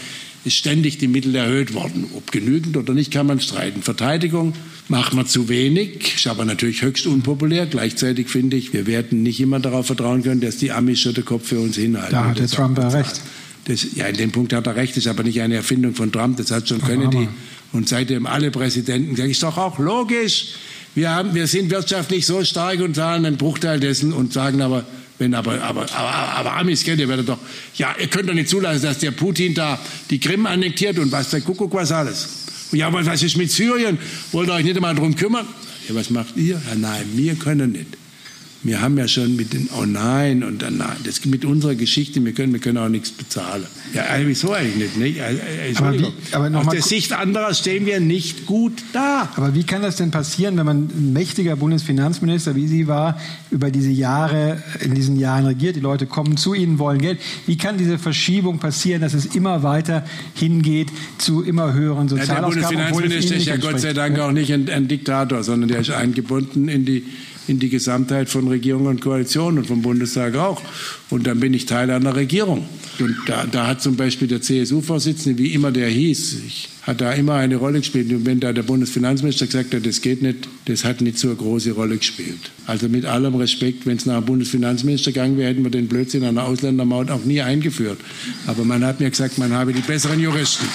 ist ständig die Mittel erhöht worden. Ob genügend oder nicht, kann man streiten. Verteidigung macht man zu wenig, ist aber natürlich höchst unpopulär. Gleichzeitig finde ich, wir werden nicht immer darauf vertrauen können, dass die Amis schon den Kopf für uns hinhalten. Da hat der Trump ja recht. Das, ja, in dem Punkt hat er recht, das ist aber nicht eine Erfindung von Trump, das hat schon Kennedy. Und seitdem alle Präsidenten, das ist doch auch logisch. Wir, haben, wir sind wirtschaftlich so stark und zahlen einen Bruchteil dessen und sagen aber, wenn aber, aber, aber, aber Amis kennt, ihr werdet doch, ja, ihr könnt doch nicht zulassen, dass der Putin da die Krim annektiert und was der Kuckuck was alles. Ja, aber was ist mit Syrien? Wollt ihr euch nicht einmal darum kümmern? Ja, was macht ihr? Ja, nein, wir können nicht. Wir haben ja schon mit den, oh nein, und dann nein, das mit unserer Geschichte, wir können, wir können auch nichts bezahlen. Ja, wieso eigentlich nicht? Also, aber wie, aber Aus der Sicht anderer stehen wir nicht gut da. Aber wie kann das denn passieren, wenn man ein mächtiger Bundesfinanzminister wie Sie war, über diese Jahre, in diesen Jahren regiert, die Leute kommen zu Ihnen, wollen Geld. Wie kann diese Verschiebung passieren, dass es immer weiter hingeht zu immer höheren Sozialausgaben? Ja, der Bundesfinanzminister ist ja Gott sei Dank auch nicht ein, ein Diktator, sondern der ist eingebunden in die in die Gesamtheit von Regierung und Koalition und vom Bundestag auch. Und dann bin ich Teil einer Regierung. Und da, da hat zum Beispiel der CSU-Vorsitzende, wie immer der hieß, ich, hat da immer eine Rolle gespielt. Und wenn da der Bundesfinanzminister gesagt hat, das geht nicht, das hat nicht so eine große Rolle gespielt. Also mit allem Respekt, wenn es nach dem Bundesfinanzminister gegangen wäre, hätten wir den Blödsinn einer Ausländermaut auch nie eingeführt. Aber man hat mir gesagt, man habe die besseren Juristen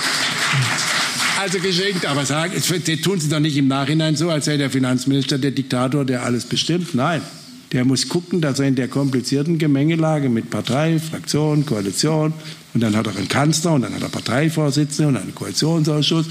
also geschenkt. Aber sagen, tun Sie doch nicht im Nachhinein so, als sei der Finanzminister der Diktator, der alles bestimmt. Nein. Der muss gucken, dass er in der komplizierten Gemengelage mit Partei, Fraktion, Koalition und dann hat er einen Kanzler und dann hat er Parteivorsitzende und einen Koalitionsausschuss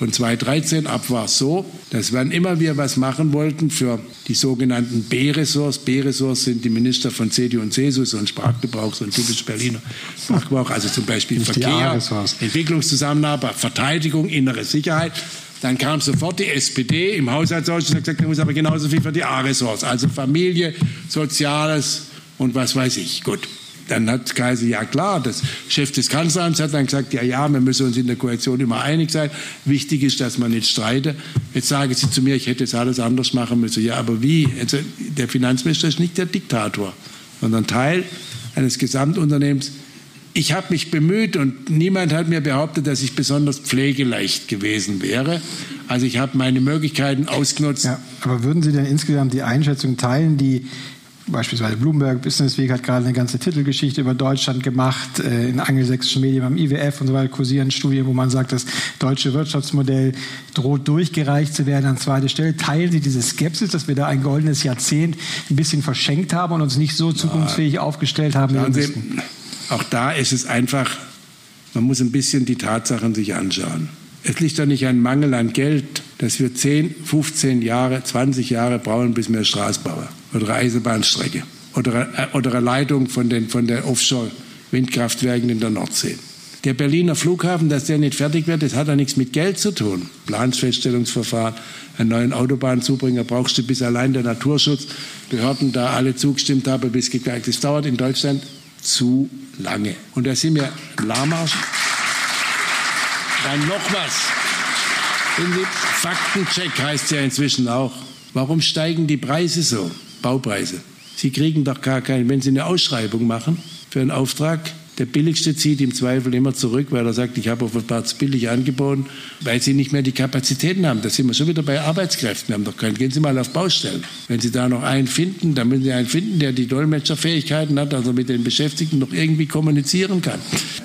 von 2013 ab war es so, dass wann immer wir was machen wollten für die sogenannten B-Ressorts, B-Ressorts sind die Minister von CDU und CSU, so ein Sprachgebrauch, so ein typisch Berliner Sprachgebrauch, also zum Beispiel Nicht Verkehr, Entwicklungszusammenarbeit, Verteidigung, innere Sicherheit. Dann kam sofort die SPD im Haushaltsausschuss und hat gesagt, er muss aber genauso viel für die A-Ressorts, also Familie, Soziales und was weiß ich. Gut. Dann hat Kaiser, ja klar, das Chef des Kanzleramts hat dann gesagt, ja, ja, wir müssen uns in der Koalition immer einig sein. Wichtig ist, dass man nicht streitet. Jetzt sagen Sie zu mir, ich hätte es alles anders machen müssen. Ja, aber wie? Also, der Finanzminister ist nicht der Diktator, sondern Teil eines Gesamtunternehmens. Ich habe mich bemüht und niemand hat mir behauptet, dass ich besonders pflegeleicht gewesen wäre. Also ich habe meine Möglichkeiten ausgenutzt. Ja, aber würden Sie denn insgesamt die Einschätzung teilen, die beispielsweise Bloomberg Business Week hat gerade eine ganze Titelgeschichte über Deutschland gemacht, äh, in angelsächsischen Medien beim IWF und so weiter kursieren Studien, wo man sagt, das deutsche Wirtschaftsmodell droht durchgereicht zu werden an zweite Stelle. Teilen Sie diese Skepsis, dass wir da ein goldenes Jahrzehnt ein bisschen verschenkt haben und uns nicht so zukunftsfähig ja. aufgestellt haben? Sie, auch da ist es einfach, man muss ein bisschen die Tatsachen sich anschauen. Es liegt doch nicht ein Mangel an Geld, dass wir 10, 15 Jahre, 20 Jahre brauchen, bis wir Straße bauen oder eine Eisenbahnstrecke oder, äh, oder eine Leitung von, den, von der Offshore-Windkraftwerken in der Nordsee. Der Berliner Flughafen, dass der nicht fertig wird, das hat ja nichts mit Geld zu tun. Plansfeststellungsverfahren, einen neuen Autobahnzubringer brauchst du, bis allein der Naturschutzbehörden da alle zugestimmt haben, bis geklagt. Das dauert in Deutschland zu lange. Und da sind wir lahmarsch. Dann noch was. Faktencheck heißt ja inzwischen auch. Warum steigen die Preise so? Baupreise. Sie kriegen doch gar keinen, wenn Sie eine Ausschreibung machen für einen Auftrag, der billigste zieht im Zweifel immer zurück, weil er sagt, ich habe auf ein paar zu billig angeboten, weil sie nicht mehr die Kapazitäten haben. Da sind wir schon wieder bei Arbeitskräften. Haben doch keinen. Gehen Sie mal auf Baustellen. Wenn Sie da noch einen finden, dann müssen Sie einen finden, der die Dolmetscherfähigkeiten hat, also mit den Beschäftigten noch irgendwie kommunizieren kann.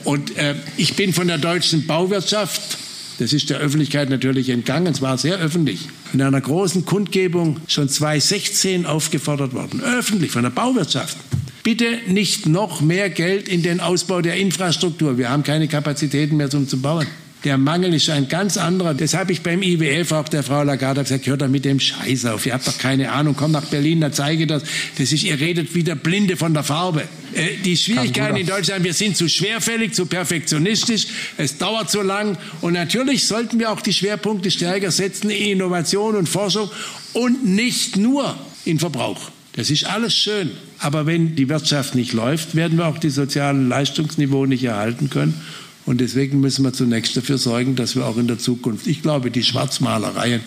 Und äh, ich bin von der deutschen Bauwirtschaft das ist der Öffentlichkeit natürlich entgangen. Es war sehr öffentlich. In einer großen Kundgebung schon 2016 aufgefordert worden. Öffentlich von der Bauwirtschaft. Bitte nicht noch mehr Geld in den Ausbau der Infrastruktur. Wir haben keine Kapazitäten mehr, um zu bauen. Der Mangel ist ein ganz anderer. Das habe ich beim IWF auch der Frau Lagarde gesagt, hört da mit dem Scheiß auf. Ihr habt doch keine Ahnung. Kommt nach Berlin, dann zeige das. Das ist, ihr redet wie der Blinde von der Farbe. Äh, die Schwierigkeiten in Deutschland, wir sind zu schwerfällig, zu perfektionistisch. Es dauert zu lang. Und natürlich sollten wir auch die Schwerpunkte stärker setzen in Innovation und Forschung und nicht nur in Verbrauch. Das ist alles schön. Aber wenn die Wirtschaft nicht läuft, werden wir auch die sozialen Leistungsniveau nicht erhalten können. Und deswegen müssen wir zunächst dafür sorgen, dass wir auch in der Zukunft, ich glaube, die Schwarzmalereien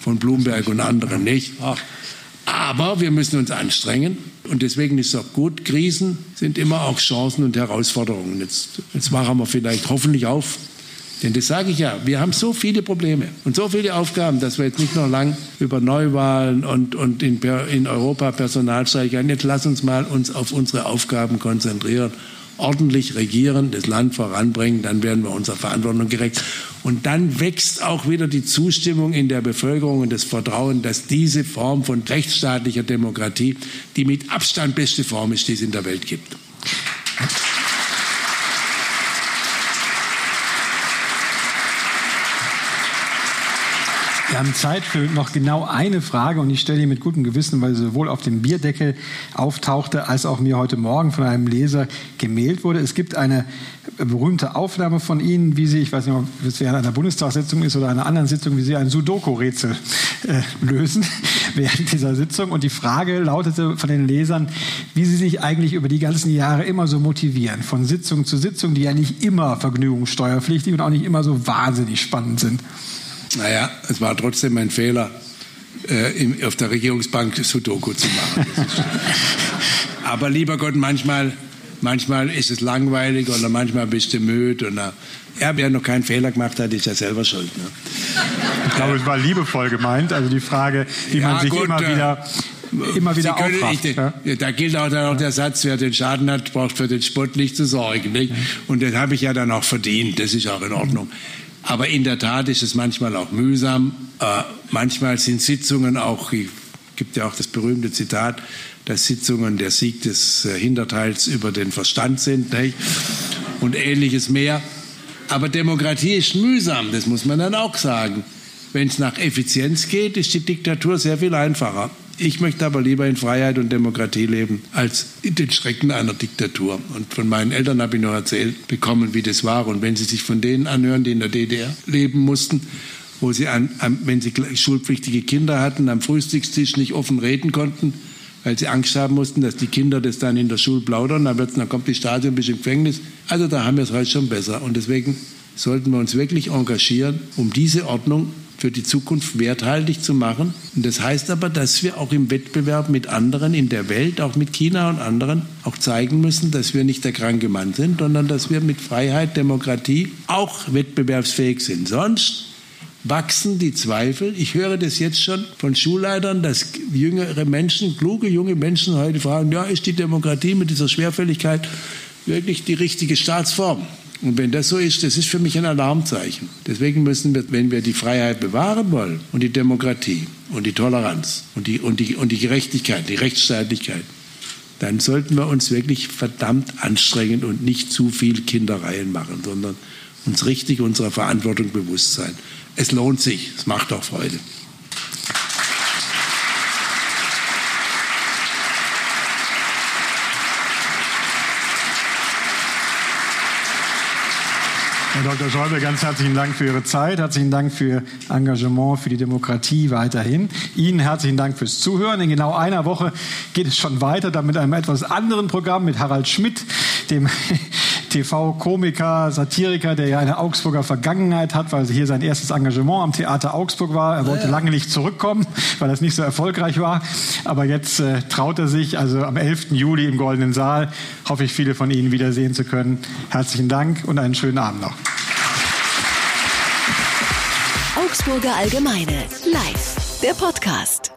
von Bloomberg und anderen nicht. Ach, Aber wir müssen uns anstrengen. Und deswegen ist es auch gut, Krisen sind immer auch Chancen und Herausforderungen. Jetzt, jetzt machen wir vielleicht hoffentlich auf. Denn das sage ich ja, wir haben so viele Probleme und so viele Aufgaben, dass wir jetzt nicht noch lang über Neuwahlen und, und in, in Europa Personalstreiche, jetzt lass uns mal uns auf unsere Aufgaben konzentrieren ordentlich regieren, das Land voranbringen, dann werden wir unserer Verantwortung gerecht. Und dann wächst auch wieder die Zustimmung in der Bevölkerung und das Vertrauen, dass diese Form von rechtsstaatlicher Demokratie die mit Abstand beste Form ist, die es in der Welt gibt. Wir haben Zeit für noch genau eine Frage und ich stelle die mit gutem Gewissen, weil sie sowohl auf dem Bierdeckel auftauchte, als auch mir heute Morgen von einem Leser gemailt wurde. Es gibt eine berühmte Aufnahme von Ihnen, wie Sie, ich weiß nicht, ob es während einer Bundestagssitzung ist oder einer anderen Sitzung, wie Sie ein Sudoku-Rätsel äh, lösen während dieser Sitzung. Und die Frage lautete von den Lesern, wie Sie sich eigentlich über die ganzen Jahre immer so motivieren, von Sitzung zu Sitzung, die ja nicht immer vergnügungssteuerpflichtig und auch nicht immer so wahnsinnig spannend sind. Naja, es war trotzdem ein Fehler, äh, im, auf der Regierungsbank Sudoku zu machen. Aber lieber Gott, manchmal, manchmal ist es langweilig oder manchmal bist du müde. Und, ja, wer noch keinen Fehler gemacht hat, ist ja selber schuld. Ne? Ich glaube, es war liebevoll gemeint. Also die Frage, die ja, man sich gut, immer äh, wieder immer wieder können, ich, ja? Da gilt auch dann auch der Satz, wer den Schaden hat, braucht für den Spott nicht zu sorgen. Nicht? Und das habe ich ja dann auch verdient. Das ist auch in Ordnung. Aber in der Tat ist es manchmal auch mühsam. Äh, manchmal sind Sitzungen auch, gibt ja auch das berühmte Zitat, dass Sitzungen der Sieg des äh, Hinterteils über den Verstand sind nicht? und ähnliches mehr. Aber Demokratie ist mühsam, das muss man dann auch sagen. Wenn es nach Effizienz geht, ist die Diktatur sehr viel einfacher. Ich möchte aber lieber in Freiheit und Demokratie leben, als in den Schrecken einer Diktatur. Und von meinen Eltern habe ich noch erzählt bekommen, wie das war. Und wenn Sie sich von denen anhören, die in der DDR leben mussten, wo sie, an, wenn sie schulpflichtige Kinder hatten, am Frühstückstisch nicht offen reden konnten, weil sie Angst haben mussten, dass die Kinder das dann in der Schule plaudern, dann, dann kommt die Stasi und bist im Gefängnis. Also da haben wir es heute schon besser. Und deswegen sollten wir uns wirklich engagieren, um diese Ordnung für die Zukunft werthaltig zu machen. Und das heißt aber, dass wir auch im Wettbewerb mit anderen in der Welt, auch mit China und anderen, auch zeigen müssen, dass wir nicht der kranke Mann sind, sondern dass wir mit Freiheit, Demokratie auch wettbewerbsfähig sind. Sonst wachsen die Zweifel. Ich höre das jetzt schon von Schulleitern, dass jüngere Menschen, kluge junge Menschen heute fragen, ja, ist die Demokratie mit dieser Schwerfälligkeit wirklich die richtige Staatsform? Und wenn das so ist, das ist für mich ein Alarmzeichen. Deswegen müssen wir, wenn wir die Freiheit bewahren wollen und die Demokratie und die Toleranz und die, und die, und die Gerechtigkeit, die Rechtsstaatlichkeit, dann sollten wir uns wirklich verdammt anstrengen und nicht zu viel Kindereien machen, sondern uns richtig unserer Verantwortung bewusst sein. Es lohnt sich, es macht auch Freude. Herr Dr. Schäuble, ganz herzlichen Dank für Ihre Zeit, herzlichen Dank für Ihr Engagement für die Demokratie weiterhin. Ihnen herzlichen Dank fürs Zuhören. In genau einer Woche geht es schon weiter, dann mit einem etwas anderen Programm mit Harald Schmidt, dem TV-Komiker, Satiriker, der ja eine Augsburger Vergangenheit hat, weil hier sein erstes Engagement am Theater Augsburg war. Er wollte lange nicht zurückkommen, weil es nicht so erfolgreich war. Aber jetzt äh, traut er sich, also am 11. Juli im Goldenen Saal, hoffe ich, viele von Ihnen wiedersehen zu können. Herzlichen Dank und einen schönen Abend noch. Augsburger Allgemeine, live, der Podcast.